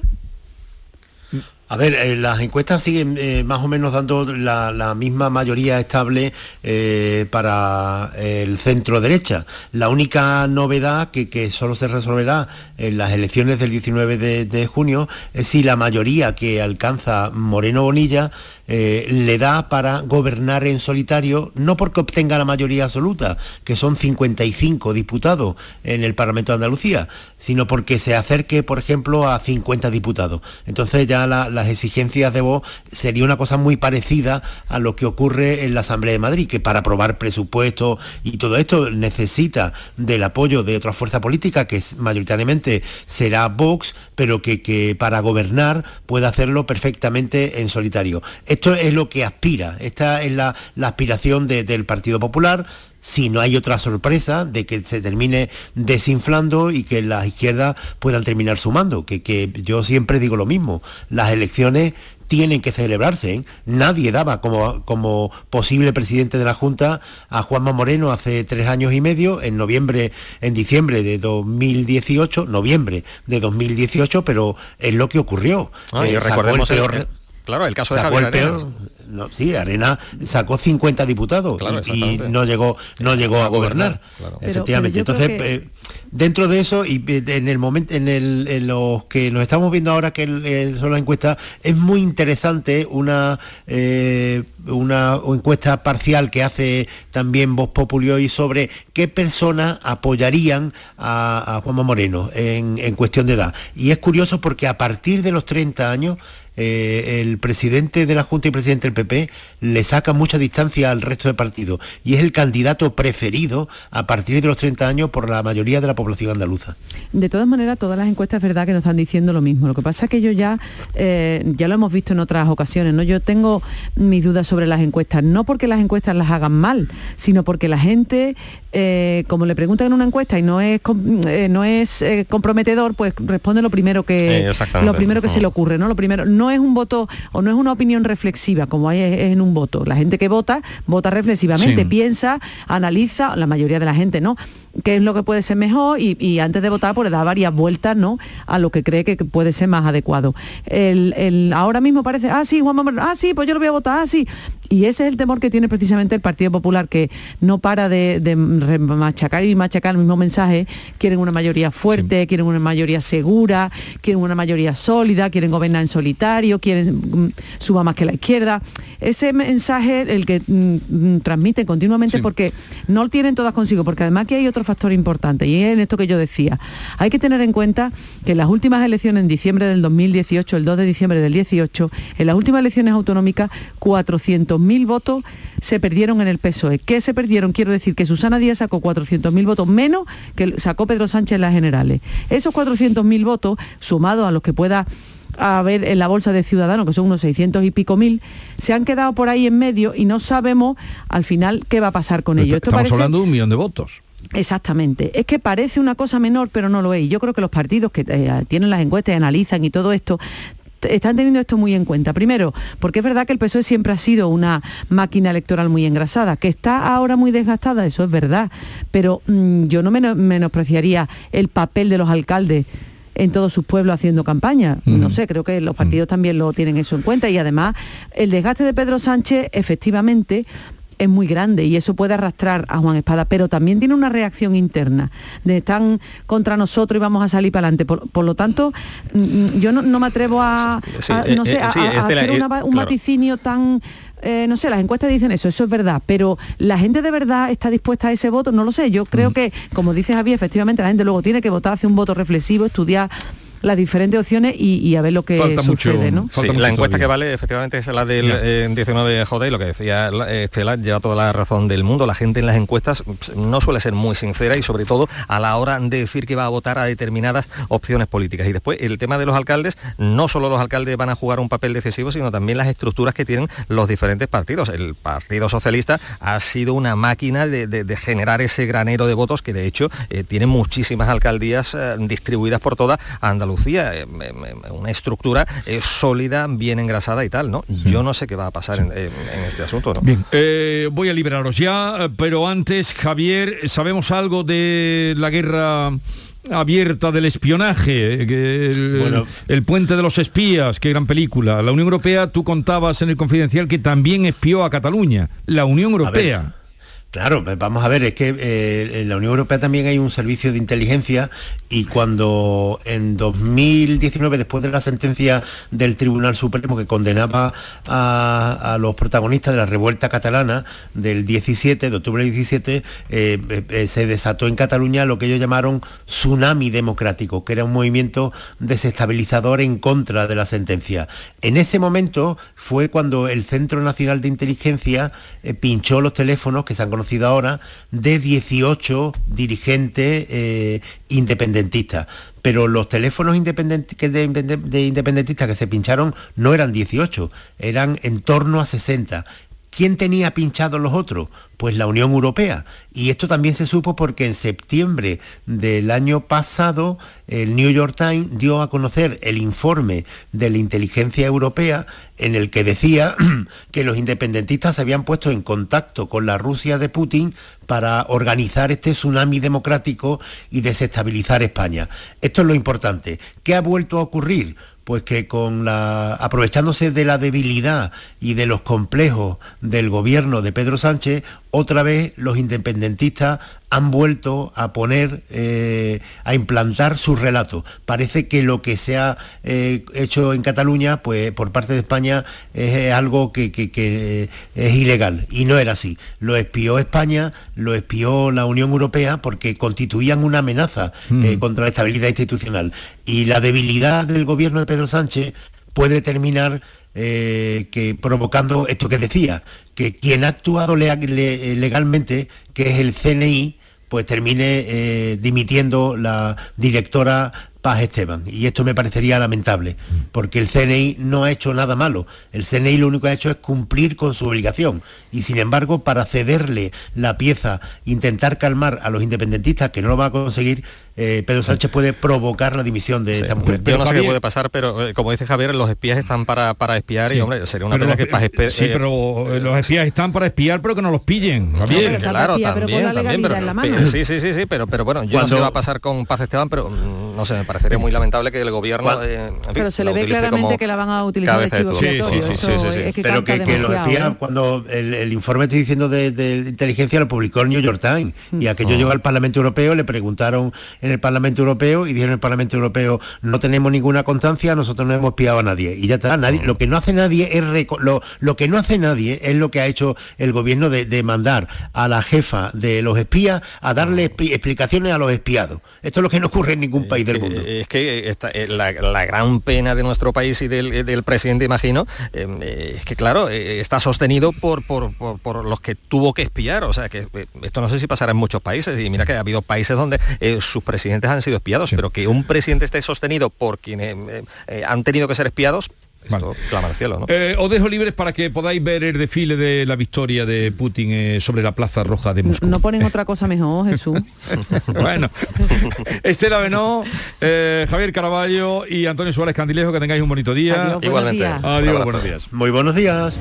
A ver, eh, las encuestas siguen eh, más o menos dando la, misma mayoría estable eh, para el centro derecha. La única novedad que, que solo se resolverá en las elecciones del 19 de, de junio es si la mayoría que alcanza Moreno Bonilla eh, le da para gobernar en solitario, no porque obtenga la mayoría absoluta, que son 55 diputados en el Parlamento de Andalucía, sino porque se acerque, por ejemplo, a 50 diputados. Entonces ya la- las exigencias de voz sería una cosa muy parecida a lo que ocurre en la Asamblea de Madrid, que para aprobar presupuestos y todo esto necesita del apoyo de otra fuerza política, que mayoritariamente será Vox, pero que, que para gobernar puede hacerlo perfectamente en solitario. Esto es lo que aspira, esta es la, la aspiración de- del Partido Popular, si no hay otra sorpresa de que se termine desinflando y que las izquierdas puedan terminar sumando, que, que yo siempre digo lo mismo, las elecciones tienen que celebrarse. ¿eh? Nadie daba como, como posible presidente de la Junta a Juanma Moreno hace tres años y medio, en noviembre, en diciembre de 2018, noviembre de 2018, pero es lo que ocurrió. Ah, Eh, recordemos el- claro, el caso de sacó Javier el peor- no, sí, Arena sacó 50 diputados Claro, y- no llegó, no llegó a gobernar, claro. Efectivamente. pero Entonces, que- eh, dentro de eso y eh, en el momento, en, el, en los que nos estamos viendo ahora que el- el- son las encuestas, es muy interesante una eh, una encuesta parcial que hace también Voz Populi hoy sobre qué personas apoyarían a, a Juanma Moreno en, en cuestión de edad. Y es curioso porque a partir de los 30 años eh, el presidente de la Junta y presidente del PP le saca mucha distancia al resto de partidos y es el candidato preferido a partir de los 30 años por la mayoría de la población andaluza. De todas maneras, todas las encuestas es verdad que nos están diciendo lo mismo. Lo que pasa es que yo ya, eh, ya lo hemos visto en otras ocasiones, ¿no? Yo tengo mis dudas sobre las encuestas, no porque las encuestas las hagan mal, sino porque la gente, eh, como le preguntan en una encuesta y no es eh, no es eh, comprometedor, pues responde lo primero que Eh, lo primero que se le ocurre, ¿no? Lo primero, no es un voto o no es una opinión reflexiva, como hay es en un voto. La gente que vota, vota reflexivamente, Sí. piensa, analiza, la mayoría de la gente no, qué es lo que puede ser mejor y, y antes de votar pues le da varias vueltas ¿no? a lo que cree que puede ser más adecuado. El, el- ahora mismo parece, ah, sí, Juan Manuel, ah, sí, pues yo lo voy a votar, ah, sí. Y ese es el temor que tiene precisamente el Partido Popular, que no para de, de machacar y machacar el mismo mensaje. Quieren una mayoría fuerte, quieren una mayoría segura, quieren una mayoría sólida, quieren gobernar en solitario, quieren mm, suba más que la izquierda. Ese mensaje el que mm, mm, transmiten continuamente Sí. porque no lo tienen todas consigo, porque además aquí hay otro factor importante y es en esto que yo decía. Hay que tener en cuenta que en las últimas elecciones en diciembre del 2018, el 2 de diciembre del 18, en las últimas elecciones autonómicas, 400.000 400.000 votos se perdieron en el PSOE. ¿Qué se perdieron? Quiero decir que Susana Díaz sacó 400.000 votos menos que sacó Pedro Sánchez en las generales. Esos 400.000 votos, sumados a los que pueda haber en la bolsa de Ciudadanos, que son unos 600 y pico mil, se han quedado por ahí en medio y no sabemos al final qué va a pasar con ellos. Esto Estamos hablando de un millón de votos. Exactamente. Es que parece una cosa menor, pero no lo es. Yo creo que los partidos que eh, tienen las encuestas y analizan y todo esto están teniendo esto muy en cuenta. Primero, porque es verdad que el PSOE siempre ha sido una máquina electoral muy engrasada, que está ahora muy desgastada, eso es verdad, pero mm, yo no menospreciaría el papel de los alcaldes en todos sus pueblos haciendo campaña. No sé, creo que los partidos también lo tienen eso en cuenta y además el desgaste de Pedro Sánchez efectivamente es muy grande y eso puede arrastrar a Juan Espada, pero también tiene una reacción interna de están contra nosotros y vamos a salir para adelante. Por, lo tanto, mm, mm, yo no, me atrevo a, no sé, a, hacer un vaticinio tan no sé, las encuestas dicen eso, eso es verdad, pero la gente de verdad está dispuesta a ese voto, no lo sé, yo creo que, como dice Javier, efectivamente la gente luego tiene que votar, hacer un voto reflexivo, estudiar las diferentes opciones y, a ver lo que sucede, ¿no? la encuesta que vale efectivamente es la del 19 de y lo que decía Estela lleva toda la razón del mundo. La gente en las encuestas pues, no suele ser muy sincera y sobre todo a la hora de decir que va a votar a determinadas opciones políticas. Y después el tema de los alcaldes, no solo los alcaldes van a jugar un papel decisivo, sino también las estructuras que tienen los diferentes partidos. El Partido Socialista ha sido una máquina de, generar ese granero de votos que de hecho eh, tiene muchísimas alcaldías eh, distribuidas por toda Andalucía Andalucía, eh, una estructura eh, sólida, bien engrasada y tal, ¿no? Yo no sé qué va a pasar en, este asunto, ¿no? Bien, eh, voy a liberaros ya, pero antes, Javier, ¿sabemos algo de la guerra abierta del espionaje, el, el, puente de los espías, qué gran película. La Unión Europea, tú contabas en el confidencial que también espió a Cataluña. La Unión Europea. Claro, vamos a ver, es que eh, en la Unión Europea también hay un servicio de inteligencia y cuando en 2019, después de la sentencia del Tribunal Supremo que condenaba a, los protagonistas de la revuelta catalana del 17, de octubre del 17, eh, eh, se desató en Cataluña lo que ellos llamaron tsunami democrático, que era un movimiento desestabilizador en contra de la sentencia. En ese momento fue cuando el Centro Nacional de Inteligencia pinchó los teléfonos que se han conocido ahora, de 18 dirigentes eh, independentistas. Pero los teléfonos de, de independentistas que se pincharon no eran 18, eran en torno a 60. ¿Quién tenía pinchados los otros? Pues la Unión Europea. Y esto también se supo porque en septiembre del año pasado el New York Times dio a conocer el informe de la inteligencia europea en el que decía que los independentistas se habían puesto en contacto con la Rusia de Putin para organizar este tsunami democrático y desestabilizar España. Esto es lo importante. ¿Qué ha vuelto a ocurrir? Pues que con la aprovechándose de la debilidad y de los complejos del gobierno de Pedro Sánchez, otra vez los independentistas han vuelto a poner, eh, a implantar su relato. Parece que lo que se ha eh, hecho en Cataluña, pues por parte de España, es algo que, es ilegal. Y no era así. Lo espió España, lo espió la Unión Europea, porque constituían una amenaza eh, mm. contra la estabilidad institucional. Y la debilidad del gobierno de Pedro Sánchez puede terminar que provocando esto que decía, que quien ha actuado legalmente, que es el CNI, pues termine eh, dimitiendo la directora Paz Esteban. Y esto me parecería lamentable, porque el CNI no ha hecho nada malo. El CNI lo único que ha hecho es cumplir con su obligación. Y sin embargo, para cederle la pieza, intentar calmar a los independentistas, que no lo va a conseguir, eh, Pedro Sánchez puede provocar la dimisión de esta mujer. Yo no sé qué puede pasar, pero eh, como dice Javier, los espías están para, para espiar y hombre, sería una pena que Paz Sí, eh, pero los espías están para espiar, pero que no los pillen. claro, también, también, pero, sí, sí, sí, sí, pero, pero bueno, yo no sé qué va a pasar con Paz Esteban, pero mm, no sé, me parecería muy lamentable que el gobierno... pero se le ve claramente que la van a utilizar de chivo sí, sí, sí, sí, Pero que, los espías, cuando el, informe estoy diciendo de, inteligencia lo publicó el New York Times y aquello mm. llegó al Parlamento Europeo, le preguntaron en el Parlamento Europeo y dijeron el Parlamento Europeo no tenemos ninguna constancia, nosotros no hemos espiado a nadie. Y ya está, nadie, lo que no hace nadie es lo, lo, que no hace nadie es lo que ha hecho el gobierno de, mandar a la jefa de los espías a darle explicaciones a los espiados. Esto es lo que no ocurre en ningún país del mundo. Es que esta- eh, la, la gran pena de nuestro país y del, del presidente, imagino, eh, eh, es que claro, eh, está sostenido por, por, por- por los que tuvo que espiar. O sea, que eh, esto no sé si pasará en muchos países. Y mira que ha habido países donde eh, sus presidentes han sido espiados, pero que un presidente esté sostenido por quienes eh, eh, han tenido que ser espiados, esto clama al cielo, ¿no? Eh, os dejo libres para que podáis ver el desfile de la victoria de Putin eh, sobre la Plaza Roja de Moscú. No ponen otra cosa mejor, Jesús. bueno, Estela Benó, eh, Javier Caraballo y Antonio Suárez Candilejo, que tengáis un bonito día. Adiós, Igualmente. días. Adiós, buenos días. Muy buenos días.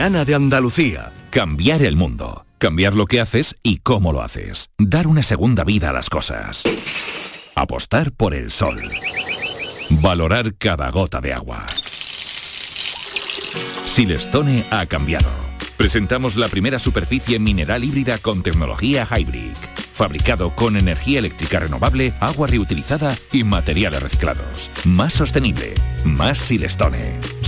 Mañana de Andalucía. Cambiar el mundo. Cambiar lo que haces y cómo lo haces. Dar una segunda vida a las cosas. Apostar por el sol. Valorar cada gota de agua. Silestone ha cambiado. Presentamos la primera superficie mineral híbrida con tecnología Hybrid. Fabricado con energía eléctrica renovable, agua reutilizada y materiales reciclados. Más sostenible. Más Silestone.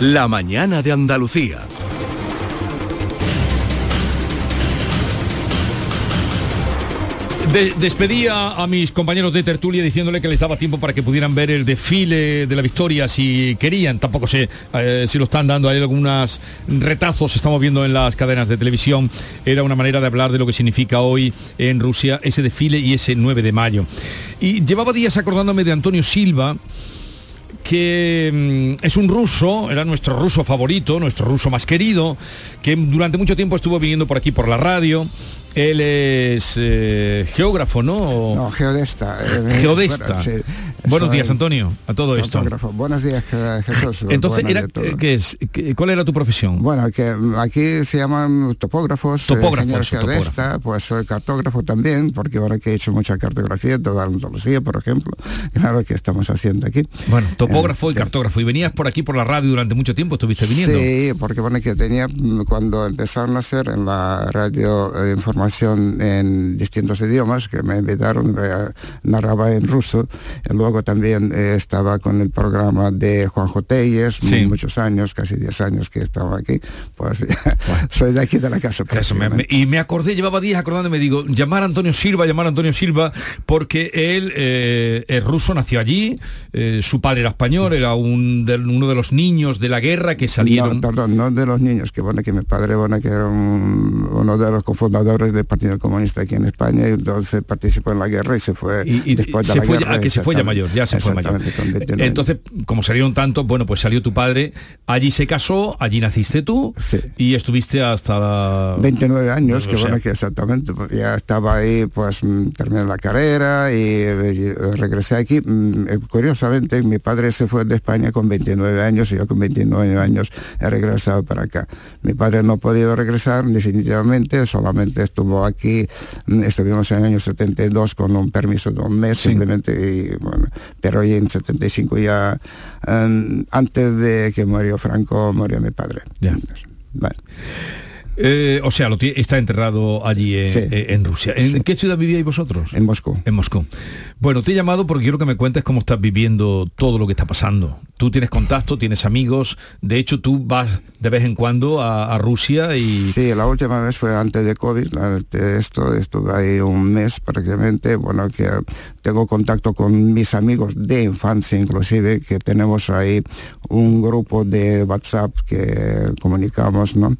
La mañana de Andalucía. De- despedía a mis compañeros de tertulia diciéndole que les daba tiempo para que pudieran ver el desfile de la victoria si querían. Tampoco sé eh, si lo están dando. Hay algunos retazos, estamos viendo en las cadenas de televisión. Era una manera de hablar de lo que significa hoy en Rusia ese desfile y ese 9 de mayo. Y llevaba días acordándome de Antonio Silva que mm, es un ruso, era nuestro ruso favorito, nuestro ruso más querido, que durante mucho tiempo estuvo viniendo por aquí por la radio. Él es eh, geógrafo, ¿no? No, geodesta. eh, Geodesta. bueno, sí. Buenos días, Antonio, a todo esto. fotógrafo. Buenos días, Je- Jesús. Entonces, era. ¿qué es? ¿Qué- ¿cuál era tu profesión? Bueno, que aquí se llaman topógrafos, eh, Topógrafos, ingenieros topógrafo. geodesta, pues soy cartógrafo también, porque ahora que he hecho mucha cartografía, toda Andalucía, por ejemplo, claro que estamos haciendo aquí. Bueno, topógrafo y cartógrafo. Y venías por aquí por la radio durante mucho tiempo, estuviste viniendo. Sí, porque bueno, que tenía, mm, cuando empezaron a hacer en la radio eh, información en distintos idiomas, que me invitaron, narraba en ruso, y luego también eh, estaba con el programa de Juanjo Telles, Sí. muchos años, casi 10 años que estaba aquí, pues soy de aquí de la casa. Eso, me- me- y me acordé, llevaba días acordándome, digo, llamar a Antonio Silva, llamar a Antonio Silva, porque él eh, es ruso, nació allí, eh, su padre era español. español, era un, de- uno de los niños de la guerra que salieron. No, perdón, no de los niños, que bueno, que mi padre, bueno, que era un- uno de los cofundadores del Partido Comunista aquí en España, y entonces participó en la guerra y se fue y después de se la fue, guerra. ah, que se fue ya mayor, ya se fue mayor. Exactamente, con 29 Entonces, como salieron tantos, bueno, pues salió tu padre, allí se casó, allí naciste tú y estuviste hasta la... 29 años, que sea, bueno, que exactamente, pues, ya estaba ahí, pues mm, terminé la carrera y, regresé aquí. Mm, eh, Curiosamente, mi padre se fue de España con 29 años y yo con 29 años he regresado para acá. Mi padre no ha podido regresar definitivamente, solamente estuvo aquí, mm, estuvimos en el año 72 con un permiso de un mes simplemente, y, bueno, pero y en 75 ya, mm, antes de que murió Franco, murió mi padre. Ya. Eh, o sea, lo está enterrado allí en, Sí. eh, en Rusia. ¿En qué ciudad vivíais vosotros? En Moscú. En Moscú. Bueno, te he llamado porque quiero que me cuentes cómo estás viviendo todo lo que está pasando. Tú tienes contacto, tienes amigos. De hecho, tú vas de vez en cuando a, a Rusia y... Sí, la última vez fue antes de COVID, antes de esto, estuve ahí un mes prácticamente, bueno, que tengo contacto con mis amigos de infancia inclusive, que tenemos ahí un grupo de WhatsApp que comunicamos, ¿no?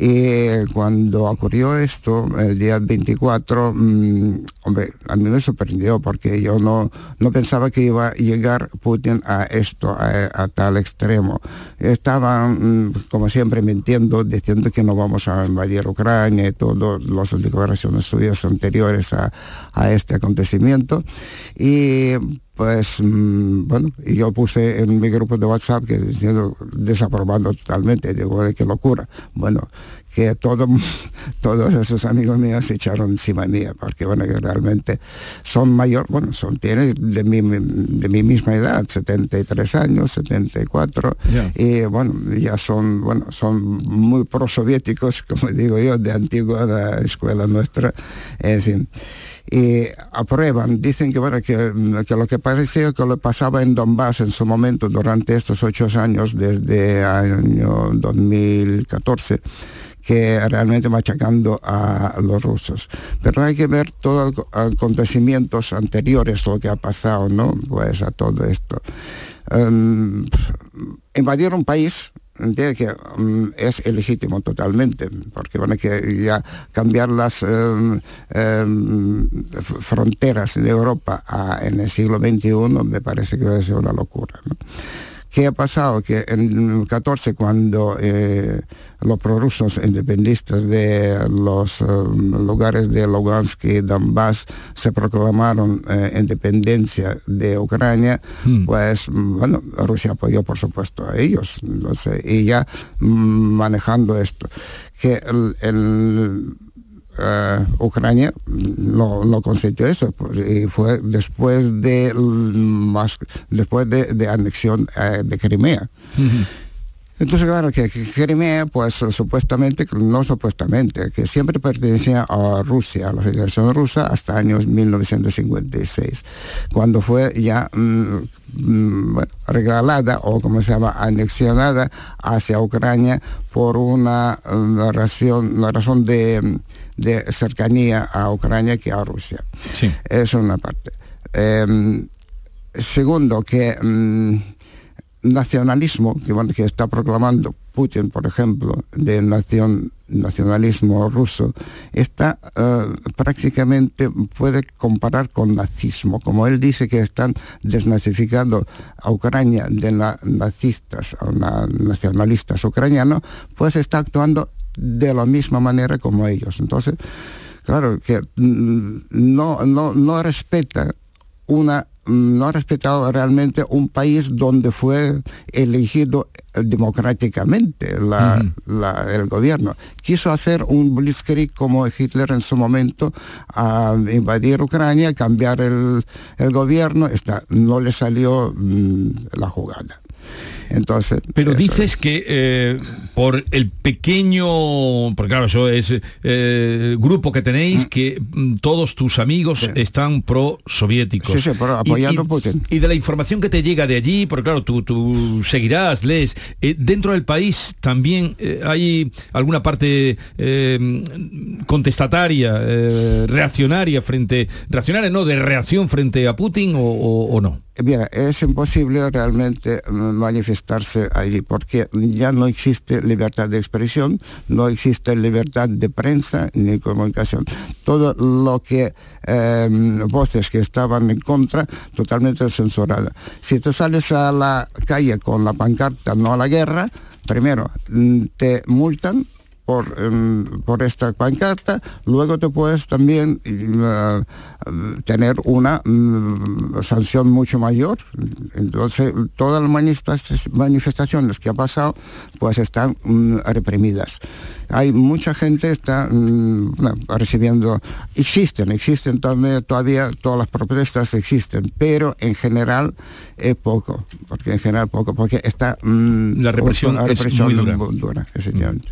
Y cuando ocurrió esto, el día 24, mm, hombre, a mí me sorprendió porque yo no, no pensaba que iba a llegar Putin a esto, a, a tal extremo. Estaban, mm, como siempre, mintiendo, diciendo que no vamos a invadir Ucrania y todas las declaraciones suyas anteriores a, a este acontecimiento. Y pues mm, bueno, y yo puse en mi grupo de WhatsApp que diciendo desaprobando totalmente, digo, "Ay, qué locura. Bueno, que todo, todos esos amigos míos se echaron encima mía, porque bueno, que realmente son mayor, bueno, son, tienen de mi, de mi misma edad, 73 años, 74, Ya. y bueno, ya son, bueno, son muy prosoviéticos, como digo yo, de antigua la escuela nuestra, en fin y aprueban, dicen que, bueno, que, lo que parecía que lo pasaba en Donbass en su momento durante estos ocho años, desde año 2014, que realmente machacando a los rusos. Pero hay que ver todos los acontecimientos anteriores, lo que ha pasado, ¿no? Pues a todo esto. Em, invadir un país entiende que mm, es ilegítimo totalmente, porque que ya cambiar las em, f- fronteras de Europa a- en el siglo XXI me parece que va a ser una locura. ¿Qué ha pasado? Que en el 14, cuando eh, los prorrusos independistas de los eh, lugares de Lugansk y Donbass se proclamaron eh, independencia de Ucrania, pues mm, bueno, Rusia apoyó por supuesto a ellos. Entonces, y ya mm, manejando esto, que el- el eh, Ucrania no, no consiguió eso pues, y fue después de más después de, de anexión eh, de Crimea. Entonces claro que, que Crimea pues supuestamente no supuestamente que siempre pertenecía a Rusia a la Federación Rusa hasta años 1956 cuando fue ya mm, mm, bueno, regalada o como se llama anexionada hacia Ucrania por una, una razón una razón de, de cercanía a Ucrania que a Rusia Sí. es una parte Em, segundo que mm, nacionalismo que, bueno, que está proclamando Putin, por ejemplo, de nación, nacionalismo ruso, está eh, prácticamente, puede comparar con nazismo. Como él dice que están desnazificando a Ucrania de la- nazistas o na- nacionalistas ucranianos, pues está actuando de la misma manera como ellos. Entonces, claro, que mm, no, no, no respeta una no ha respetado realmente un país donde fue elegido democráticamente la- la- el gobierno. Quiso hacer un blitzkrieg como Hitler en su momento, a invadir Ucrania, cambiar el, el gobierno, está, no le salió mm, la jugada. Entonces, Pero dices que eh, por el pequeño, porque claro, eso es eh, grupo que tenéis, que mm, todos tus amigos están pro-soviéticos. Sí, sí, Y- apoyando y, Putin. Y de la información que te llega de allí, porque claro, tú, tú seguirás, lees, eh, dentro del país también hay alguna parte contestataria, reaccionaria frente, reaccionaria no, de reacción frente a Putin o, o- o no. Mira, es imposible realmente mm, manifestarse allí porque ya no existe libertad de expresión, no existe libertad de prensa ni comunicación. Todo lo que eh, voces que estaban en contra, totalmente censurada. Si tú sales a la calle con la pancarta no a la guerra, primero mm, te multan por, por esta pancarta, luego te puedes también eh, tener una mm, sanción mucho mayor. Entonces, todas las manifestaciones que ha pasado, pues están mm, reprimidas. Hay mucha gente está mm, recibiendo, existen, existen también todavía, todas las protestas existen, pero en general es poco, porque en general poco, porque está mm, La represión la es muy dura. dura, efectivamente.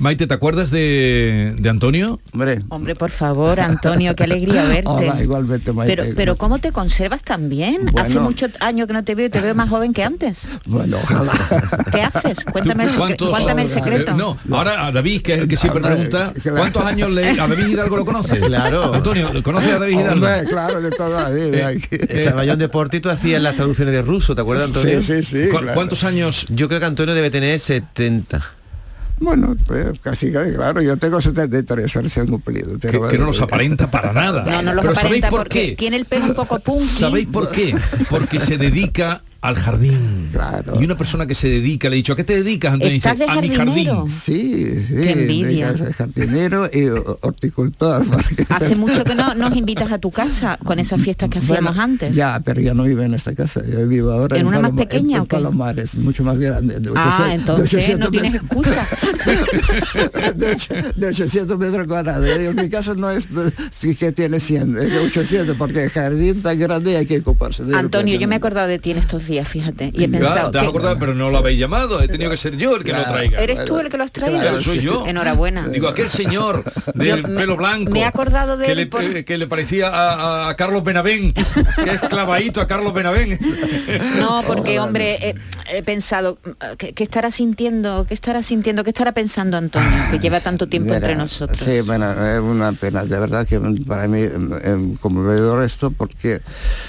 Maite, ¿te acuerdas de, de Antonio? Hombre, Hombre, por favor, Antonio, qué alegría verte. Hola, igualmente, Maite. Pero, pero ¿cómo te conservas tan bien? Hace muchos años que no te veo y te veo más joven que antes. Bueno, ojalá. ¿Qué haces? Cuéntame el, secre- cuéntame el secreto. Eh, no, ahora a David, que es el que siempre pregunta, ¿cuántos años le... ¿A David Hidalgo lo conoce? Claro. Antonio, ¿conoce a David Hidalgo? Hombre, claro, de toda la vida. Estaba yo en deporte y tú hacías las traducciones de ruso, ¿te acuerdas, Antonio? Sí, sí, sí, ¿Cu- claro. ¿Cuántos años? Yo creo que Antonio debe tener 70. Bueno, pues, casi, claro, yo tengo 73 recién cumplido. Que, Pero, que no los aparenta para nada. No, no los Pero ¿sabéis por porque qué? tiene el pelo un poco punky. ¿Sabéis por qué? Porque se dedica al jardín. Y una persona que se dedica, le he dicho, ¿a qué te dedicas? Antonio? ¿Estás Dice, de a mi jardín. Sí, sí. Qué envidia. de jardinero y ho- horticultor. Hace mucho que no nos invitas a tu casa con esas fiestas que hacíamos Bueno, antes. Ya, pero yo no vivo en esta casa, yo vivo ahora ¿En en, una más pequeña en, o en? Palomares, mucho más grande. De 800, ah, de entonces 800 no tienes metros- excusa. de, och- de 800 metros cuadrados. Yo digo, mi casa no es sí que tiene 100, es de 800, porque el jardín tan grande y hay que ocuparse de Antonio, yo me he acordado de ti en estos días, fíjate. Y he Ya, pensado, te has acordado, pero no lo habéis llamado, he tenido que ser yo el que lo traiga. ¿eres tú el que lo has traído? Claro, soy yo. Enhorabuena. Digo, aquel señor del Yo pelo blanco. me he acordado de que él le, por- eh, que le parecía a, Carlos Benavén, que es clavadito a Carlos Benavén. No, porque hombre, he, he pensado, ¿qué, qué estará sintiendo? ¿Qué estará sintiendo? ¿Qué estará pensando Antonio? Que lleva tanto tiempo Mira, entre nosotros. Sí, bueno, es una pena, de verdad que para mí eh, conmovedor esto porque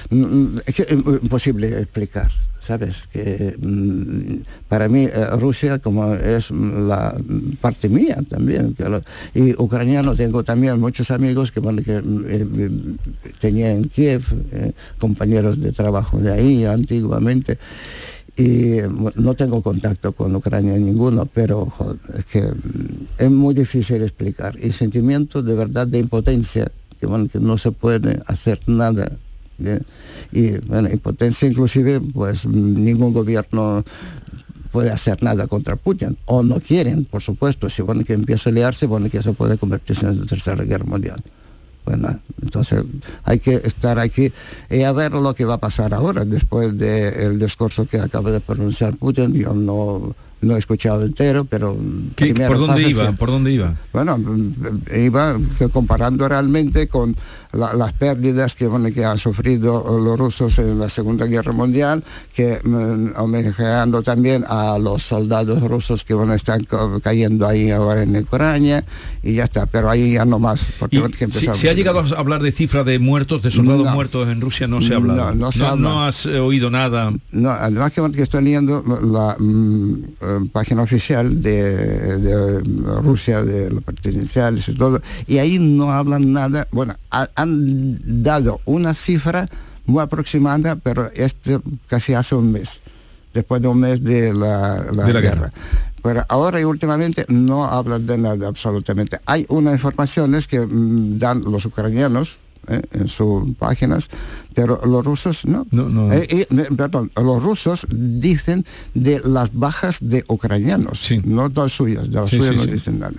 mm, es que es imposible explicar, ¿sabes? Que mm, para mí eh, Rusia como es la parte mía también, lo- y ucraniano tengo también muchos amigos que, bueno, que mm, eh, tenía en Kiev, eh, compañeros de trabajo de ahí antiguamente y no tengo contacto con Ucrania ninguno, pero es que mm, es muy difícil explicar. Y sentimiento de verdad de impotencia, que, bueno, que no se puede hacer nada. ¿Bien? Y bueno, impotencia inclusive, pues ningún gobierno puede hacer nada contra Putin, o no quieren, por supuesto, si bueno que empieza a liarse, bueno que eso puede convertirse en la tercera guerra mundial. Bueno, entonces hay que estar aquí y a ver lo que va a pasar ahora, después del discurso que acaba de pronunciar Putin. Yo no, no he escuchado entero, pero... ¿Qué- ¿Por dónde fase iba? ¿Por dónde iba? Bueno, iba comparando realmente con la- las pérdidas que, bueno, que han sufrido los rusos en la Segunda Guerra Mundial, que mm, homenajeando también a los soldados rusos que bueno, están ca- cayendo ahí ahora en Ucrania, y ya está, pero ahí ya no más. Porque si, si ha llegado a hablar de cifra de muertos, de soldados No. muertos en Rusia, no se ha hablado. No, no se habla. no has eh, oído nada. No, además que, que estoy leyendo la mm, eh, página oficial de, de Rusia, de los presidenciales y todo, y ahí no hablan nada, bueno, ha- han dado una cifra muy aproximada, pero este casi hace un mes, después de un mes de la, la De la guerra. guerra. Pero ahora y últimamente no hablan de nada absolutamente. Hay unas informaciones que mm, dan los ucranianos, ¿eh? en sus páginas, pero los rusos no. no. Eh, eh, me- perdón, los rusos dicen de las bajas de ucranianos, no de las suyas, de las Sí, suyas sí, no sí. dicen nada.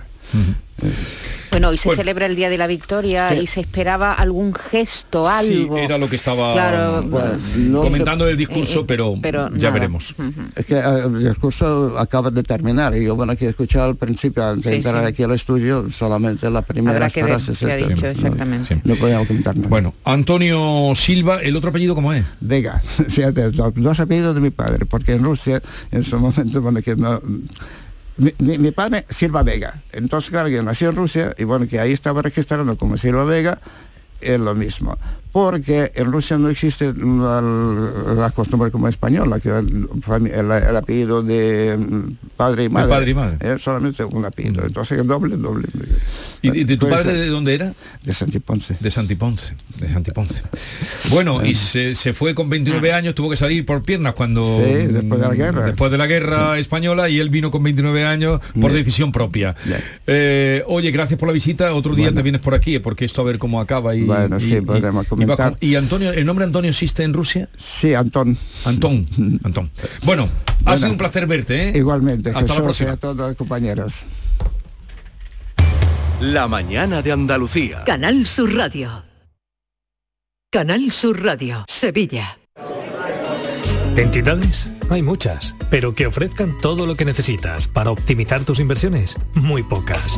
Bueno, hoy se Bueno. celebra el Día de la Victoria Sí. y se esperaba algún gesto, Sí, algo. era lo que estaba Claro, mm, comentando el discurso, eh, pero, pero ya nada. veremos. Es que eh, el discurso acaba de terminar y yo, bueno, que he escuchado al principio, antes de Sí, entrar sí. aquí al estudio, solamente la primera Habrá que ver frase. ha dicho exactamente. No podemos comentar nada. Bueno, Antonio Silva, ¿el otro apellido cómo es? Vega, fíjate, los dos apellidos de mi padre, porque en Rusia en su momento, bueno, que no... Mi, mi- padre, Silva Vega. Entonces, claro, yo nací en Rusia y bueno, que ahí estaba registrando como Silva Vega, es lo mismo. Porque en Rusia no existe la, la costumbre como española, que el, el- el apellido de mm, padre y madre. padre y madre. Es solamente un apellido. Entonces el doble, doble. ¿Y, y de tu padre de dónde era? De Santiponce. De Santiponce, de Santiponce. Bueno, y se, se fue con 29 años, tuvo que salir por piernas cuando... Sí, después de la guerra. Después de la guerra española y él vino con 29 años por decisión propia. Eh, oye, gracias por la visita. Otro día te vienes por aquí, porque esto a ver cómo acaba. Y, Bueno, y- sí, y- podemos y va comentar. con- ¿Y Antonio, el nombre Antonio existe en Rusia? Sí, Antón. Antón. Antón. Bueno, ha sido un placer verte. ¿eh? Igualmente, Hasta la Jesús y próxima. a todos los compañeros. La mañana de Andalucía. Canal Sur Radio. Canal Sur Radio, Sevilla. ¿Entidades? Hay muchas, pero que ofrezcan todo lo que necesitas para optimizar tus inversiones, muy pocas.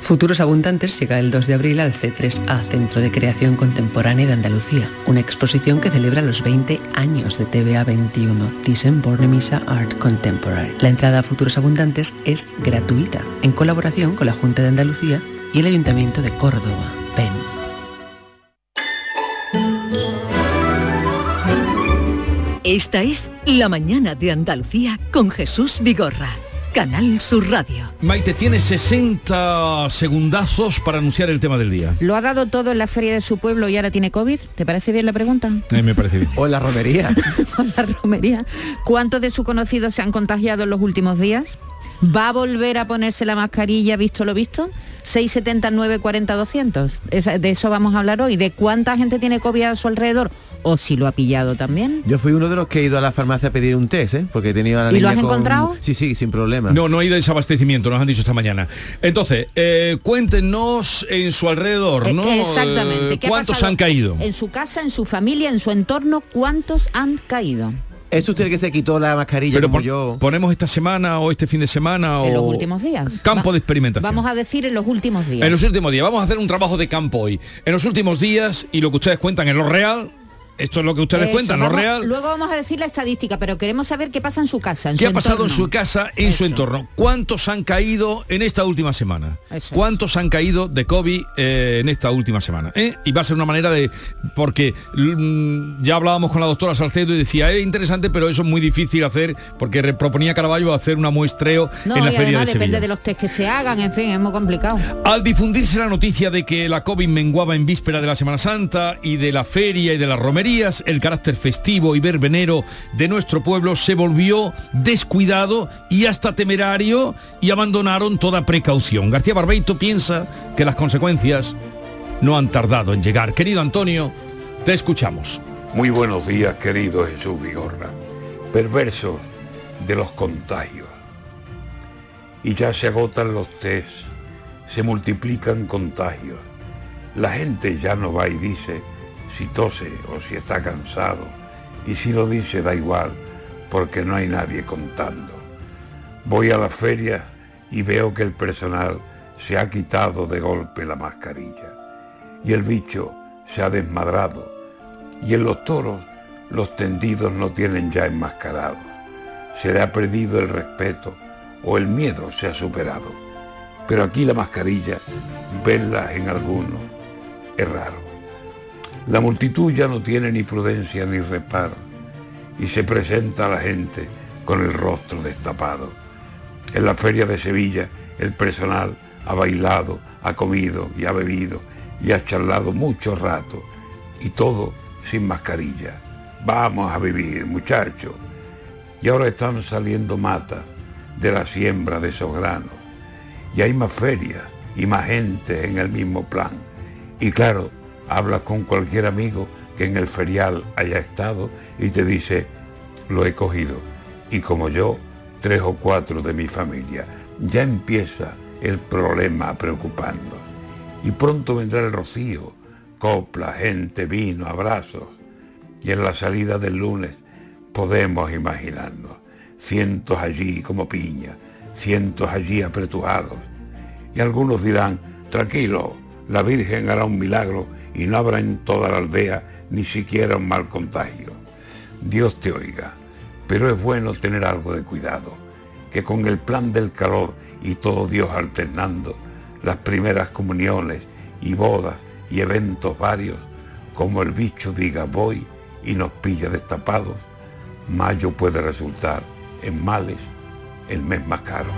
Futuros Abundantes llega el 2 de abril al C3A, Centro de Creación Contemporánea de Andalucía, una exposición que celebra los 20 años de TVA 21, Thyssen Bornemisza Art Contemporary. La entrada a Futuros Abundantes es gratuita, en colaboración con la Junta de Andalucía y el Ayuntamiento de Córdoba, PEN. Esta es La mañana de Andalucía con Jesús Vigorra. Canal Sur Radio. Maite tiene 60 segundazos para anunciar el tema del día. Lo ha dado todo en la feria de su pueblo y ahora tiene COVID. ¿Te parece bien la pregunta? Eh, me parece bien. O en la romería. Con la romería. ¿Cuántos de sus conocidos se han contagiado en los últimos días? ¿Va a volver a ponerse la mascarilla visto lo visto? 679 40 200. Esa- de eso vamos a hablar hoy. ¿De cuánta gente tiene COVID a su alrededor? O si lo ha pillado también. Yo fui uno de los que he ido a la farmacia a pedir un test, ¿eh? Porque tenía la ¿Y lo has con- encontrado? Sí, sí, sin problema. No, no hay desabastecimiento, nos han dicho esta mañana. Entonces, eh, cuéntenos en su alrededor, Eh, ¿no? Exactamente. Eh, ¿Qué ha ¿Cuántos han caído? En su casa, en su familia, en su entorno, ¿cuántos han caído? ¿Es usted el que se quitó la mascarilla Pero como pon- yo? ponemos esta semana o este fin de semana En los o últimos días. campo Va- de experimentación. Vamos a decir en los últimos días. En los últimos días, vamos a hacer un trabajo de campo hoy. En los últimos días y lo que ustedes cuentan en lo real, esto es lo que ustedes Eso, cuentan, lo vamos- real. Luego vamos a decir la estadística, pero queremos saber qué pasa en su casa. En ¿Qué su ha pasado en su casa, en su entorno? ¿Cuántos han caído en esta última semana? Eso es. ¿Cuántos han caído de COVID eh, en esta última semana? ¿Eh? Y va a ser una manera de... Porque mm, ya hablábamos con la doctora Salcedo y decía, es interesante, pero eso es muy difícil hacer, porque proponía Caraballo hacer una muestreo No, en la y Feria además de depende Sevilla. de los test que se hagan, en fin, es muy complicado. Al difundirse la noticia de que la COVID menguaba en víspera de la Semana Santa y de la feria y de las el carácter festivo y verbenero de nuestro pueblo se volvió descuidado y hasta temerario y abandonaron toda precaución. García Barbeito piensa que las consecuencias no han tardado en llegar. Querido Antonio, te escuchamos. Muy buenos días, querido Jesús Vigorra. Perversos de los contagios. Y ya se agotan los test, se multiplican contagios. La gente ya no va y dice si tose o si está cansado. Y si lo dice da igual, porque no hay nadie contando. Voy a la feria y veo que el personal se ha quitado de golpe la mascarilla. Y el bicho se ha desmadrado y en los toros los tendidos no tienen ya enmascarados. Se le ha perdido el respeto o el miedo se ha superado. Pero aquí la mascarilla, verla en algunos, es raro. La multitud ya no tiene ni prudencia ni reparo y se presenta a la gente con el rostro destapado. En la feria de Sevilla El personal ha bailado, ha comido y ha bebido y ha charlado mucho rato y todo sin mascarilla. Vamos a vivir, muchachos. Y ahora están saliendo matas de la siembra de esos granos. Y hay más ferias y más gente en el mismo plan. Y claro, hablas con cualquier amigo que en el ferial haya estado y te dice, lo he cogido. Y como yo, tres o cuatro de mi familia. Ya empieza el problema a preocuparnos. Y pronto vendrá el rocío, copla, gente, vino, abrazos. Y en la salida del lunes podemos imaginarnos cientos allí como piña, cientos allí apretujados. Y algunos dirán, tranquilo, la Virgen hará un milagro y no habrá en toda la aldea ni siquiera un mal contagio. Dios te oiga, pero es bueno tener algo de cuidado, que con el plan del calor y todo Dios alternando, las primeras comuniones y bodas y eventos varios, como el bicho diga voy y nos pilla destapados, mayo puede resultar en males el mes más caro.